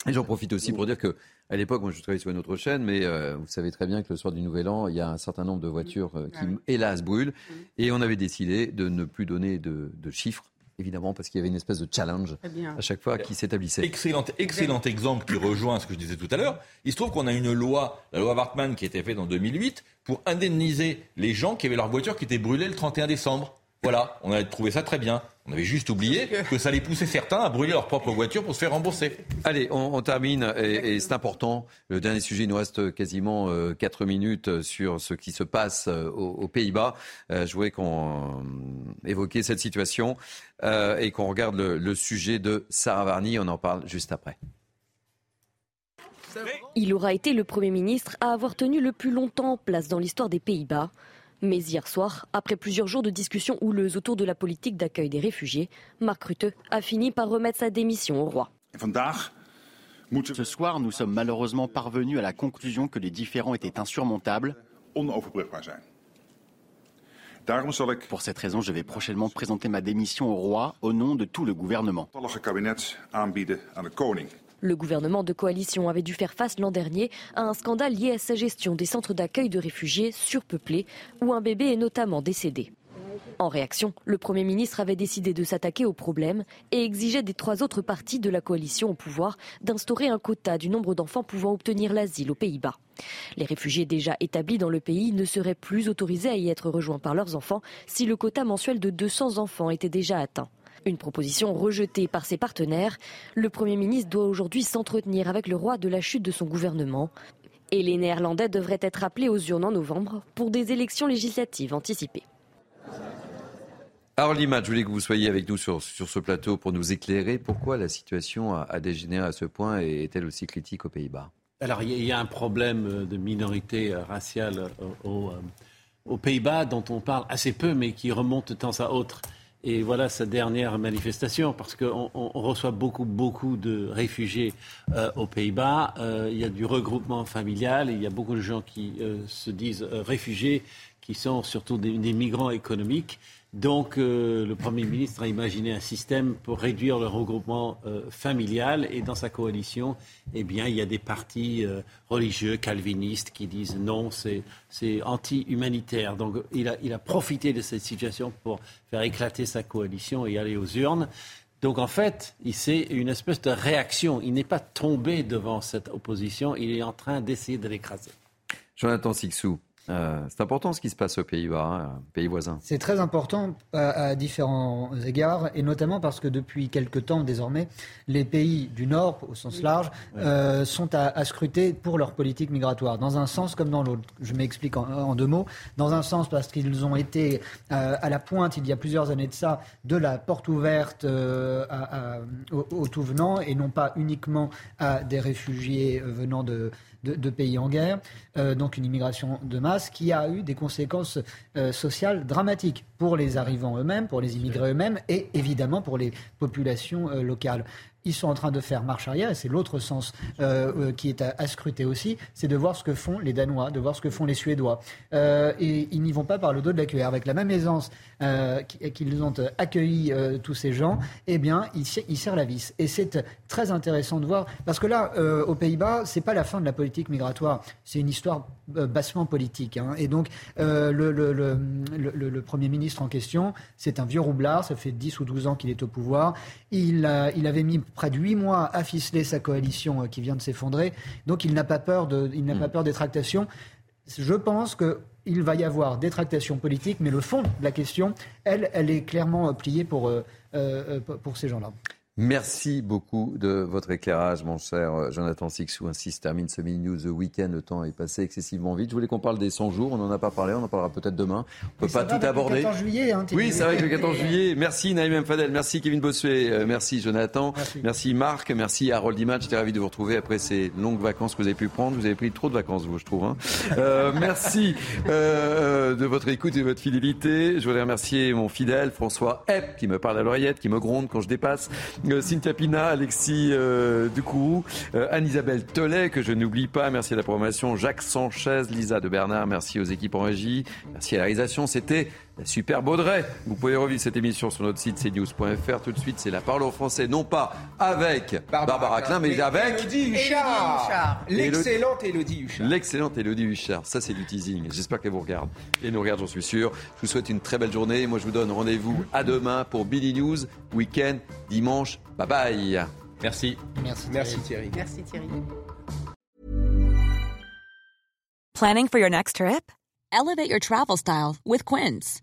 Et j'en profite aussi pour dire que à l'époque, moi je travaillais sur une autre chaîne, mais vous savez très bien que le soir du Nouvel An, il y a un certain nombre de voitures qui, hélas, brûlent. Et on avait décidé de ne plus donner de chiffres évidemment, parce qu'il y avait une espèce de challenge à chaque fois qui s'établissait. Excellent, excellent exemple qui rejoint ce que je disais tout à l'heure. Il se trouve qu'on a une loi, la loi Wartman, qui a été faite en 2008, pour indemniser les gens qui avaient leur voiture qui était brûlée le 31 décembre. Voilà, on a trouvé ça très bien. On avait juste oublié que ça allait pousser certains à brûler leur propre voiture pour se faire rembourser. Allez, on, termine, et, c'est important. Le dernier sujet, il nous reste quasiment euh, 4 minutes sur ce qui se passe euh, aux, Pays-Bas. Euh, je voudrais qu'on euh, évoque cette situation et qu'on regarde le, le sujet de Sarah Varny. On en parle juste après. Il aura été le Premier ministre à avoir tenu le plus longtemps place dans l'histoire des Pays-Bas. Mais hier soir, après plusieurs jours de discussions houleuses autour de la politique d'accueil des réfugiés, Mark Rutte a fini par remettre sa démission au roi. Ce soir, nous sommes malheureusement parvenus à la conclusion que les différends étaient insurmontables. Pour cette raison, je vais prochainement présenter ma démission au roi au nom de tout le gouvernement. Le gouvernement de coalition avait dû faire face l'an dernier à un scandale lié à sa gestion des centres d'accueil de réfugiés surpeuplés où un bébé est notamment décédé. En réaction, le Premier ministre avait décidé de s'attaquer au problème et exigeait des trois autres partis de la coalition au pouvoir d'instaurer un quota du nombre d'enfants pouvant obtenir l'asile aux Pays-Bas. Les réfugiés déjà établis dans le pays ne seraient plus autorisés à y être rejoints par leurs enfants si le quota mensuel de 200 enfants était déjà atteint. Une proposition rejetée par ses partenaires. Le Premier ministre doit aujourd'hui s'entretenir avec le roi de la chute de son gouvernement. Et les Néerlandais devraient être appelés aux urnes en novembre pour des élections législatives anticipées. Alors Lima, je voulais que vous soyez avec nous sur, sur ce plateau pour nous éclairer. Pourquoi la situation a, a dégénéré à ce point et est-elle aussi critique aux Pays-Bas? Alors il y, a un problème de minorité raciale aux, aux Pays-Bas dont on parle assez peu mais qui remonte de temps à autre. Et voilà sa dernière manifestation, parce qu'on on reçoit beaucoup, beaucoup de réfugiés euh, aux Pays-Bas. Euh, il y a du regroupement familial, il y a beaucoup de gens qui euh, se disent réfugiés, qui sont surtout des migrants économiques. Donc, euh, le Premier ministre a imaginé un système pour réduire le regroupement euh, familial. Et dans sa coalition, eh bien, il y a des partis euh, religieux, calvinistes, qui disent non, c'est anti-humanitaire. Donc, il a, il a profité de cette situation pour faire éclater sa coalition et aller aux urnes. Donc, en fait, c'est une espèce de réaction. Il n'est pas tombé devant cette opposition, il est en train d'essayer de l'écraser. Jonathan Sixou, euh, c'est important ce qui se passe aux Pays-Bas, hein, pays voisins. C'est très important à, à, différents égards, et notamment parce que depuis quelque temps désormais, les pays du Nord, au sens large, euh, sont à, à, scruter pour leur politique migratoire, dans un sens comme dans l'autre. Je m'explique en, en, deux mots. Dans un sens parce qu'ils ont été euh, à la pointe, il y a plusieurs années de ça, de la porte ouverte euh, à, aux, aux tout venants, et non pas uniquement à des réfugiés venant de de, de, pays en guerre, euh, donc une immigration de masse qui a eu des conséquences euh, sociales dramatiques pour les arrivants eux-mêmes, pour les immigrés eux-mêmes et évidemment pour les populations euh, locales ils sont en train de faire marche arrière, et c'est l'autre sens euh, qui est à, scruter aussi, c'est de voir ce que font les Danois, de voir ce que font les Suédois. Euh, et ils n'y vont pas par le dos de la cuillère. Avec la même aisance euh, qu'ils ont accueilli tous ces gens, eh bien, ils, ils serrent la vis. Et c'est très intéressant de voir, parce que là, aux Pays-Bas, c'est pas la fin de la politique migratoire, c'est une histoire bassement politique. Hein. Et donc, le, Premier ministre en question, c'est un vieux roublard, ça fait 10 ou 12 ans qu'il est au pouvoir. Il avait mis près de huit mois à ficeler sa coalition qui vient de s'effondrer. Donc il n'a pas peur de, il n'a mmh. pas peur des tractations. Je pense que il va y avoir des tractations politiques, mais le fond de la question, elle, elle est clairement pliée pour, euh, euh, pour ces gens-là. Merci beaucoup de votre éclairage, mon cher Jonathan Sixou. Ainsi se termine ce Mini News Week-end. Le temps est passé excessivement vite. Je voulais qu'on parle des 100 jours. On n'en a pas parlé. On en parlera peut-être demain. On ne peut pas tout aborder. Le 14 juillet. Hein, oui, c'est vrai que le 14 *laughs* juillet. Merci Naïm Fadel. Merci Kevin Bossuet. Euh, merci Jonathan. Merci. merci. Marc. Merci Harold Diman. J'étais ravi de vous retrouver après ces longues vacances que vous avez pu prendre. Vous avez pris trop de vacances, vous, je trouve. Hein. Euh, *laughs* merci euh, de votre écoute et de votre fidélité. Je voulais remercier mon fidèle François Epp qui me parle à l'oreillette, qui me gronde quand je dépasse. Euh, Cynthia Pina, Alexis euh, Ducourou, euh, Anne-Isabelle Tollet, que je n'oublie pas. Merci à la programmation. Jacques Sanchez, Lisa de Bernard. Merci aux équipes en régie. Merci à la réalisation. C'était super Baudrey. Vous pouvez revivre cette émission sur notre site cnews.fr. Tout de suite, c'est la parole au français, non pas avec Barbara, Barbara Klein, mais avec Elodie Huchard. L'excellente Elodie Huchard. L'excellente Elodie Huchard. Ça, c'est du teasing. J'espère qu'elle vous regarde. Et nous regarde, j'en suis sûr. Je vous souhaite une très belle journée. Moi, je vous donne rendez-vous à demain pour Billy News, week-end, dimanche. Bye bye. Merci. Merci Thierry. Merci Thierry. Merci Thierry. Planning for your next trip? Elevate your travel style with Quince.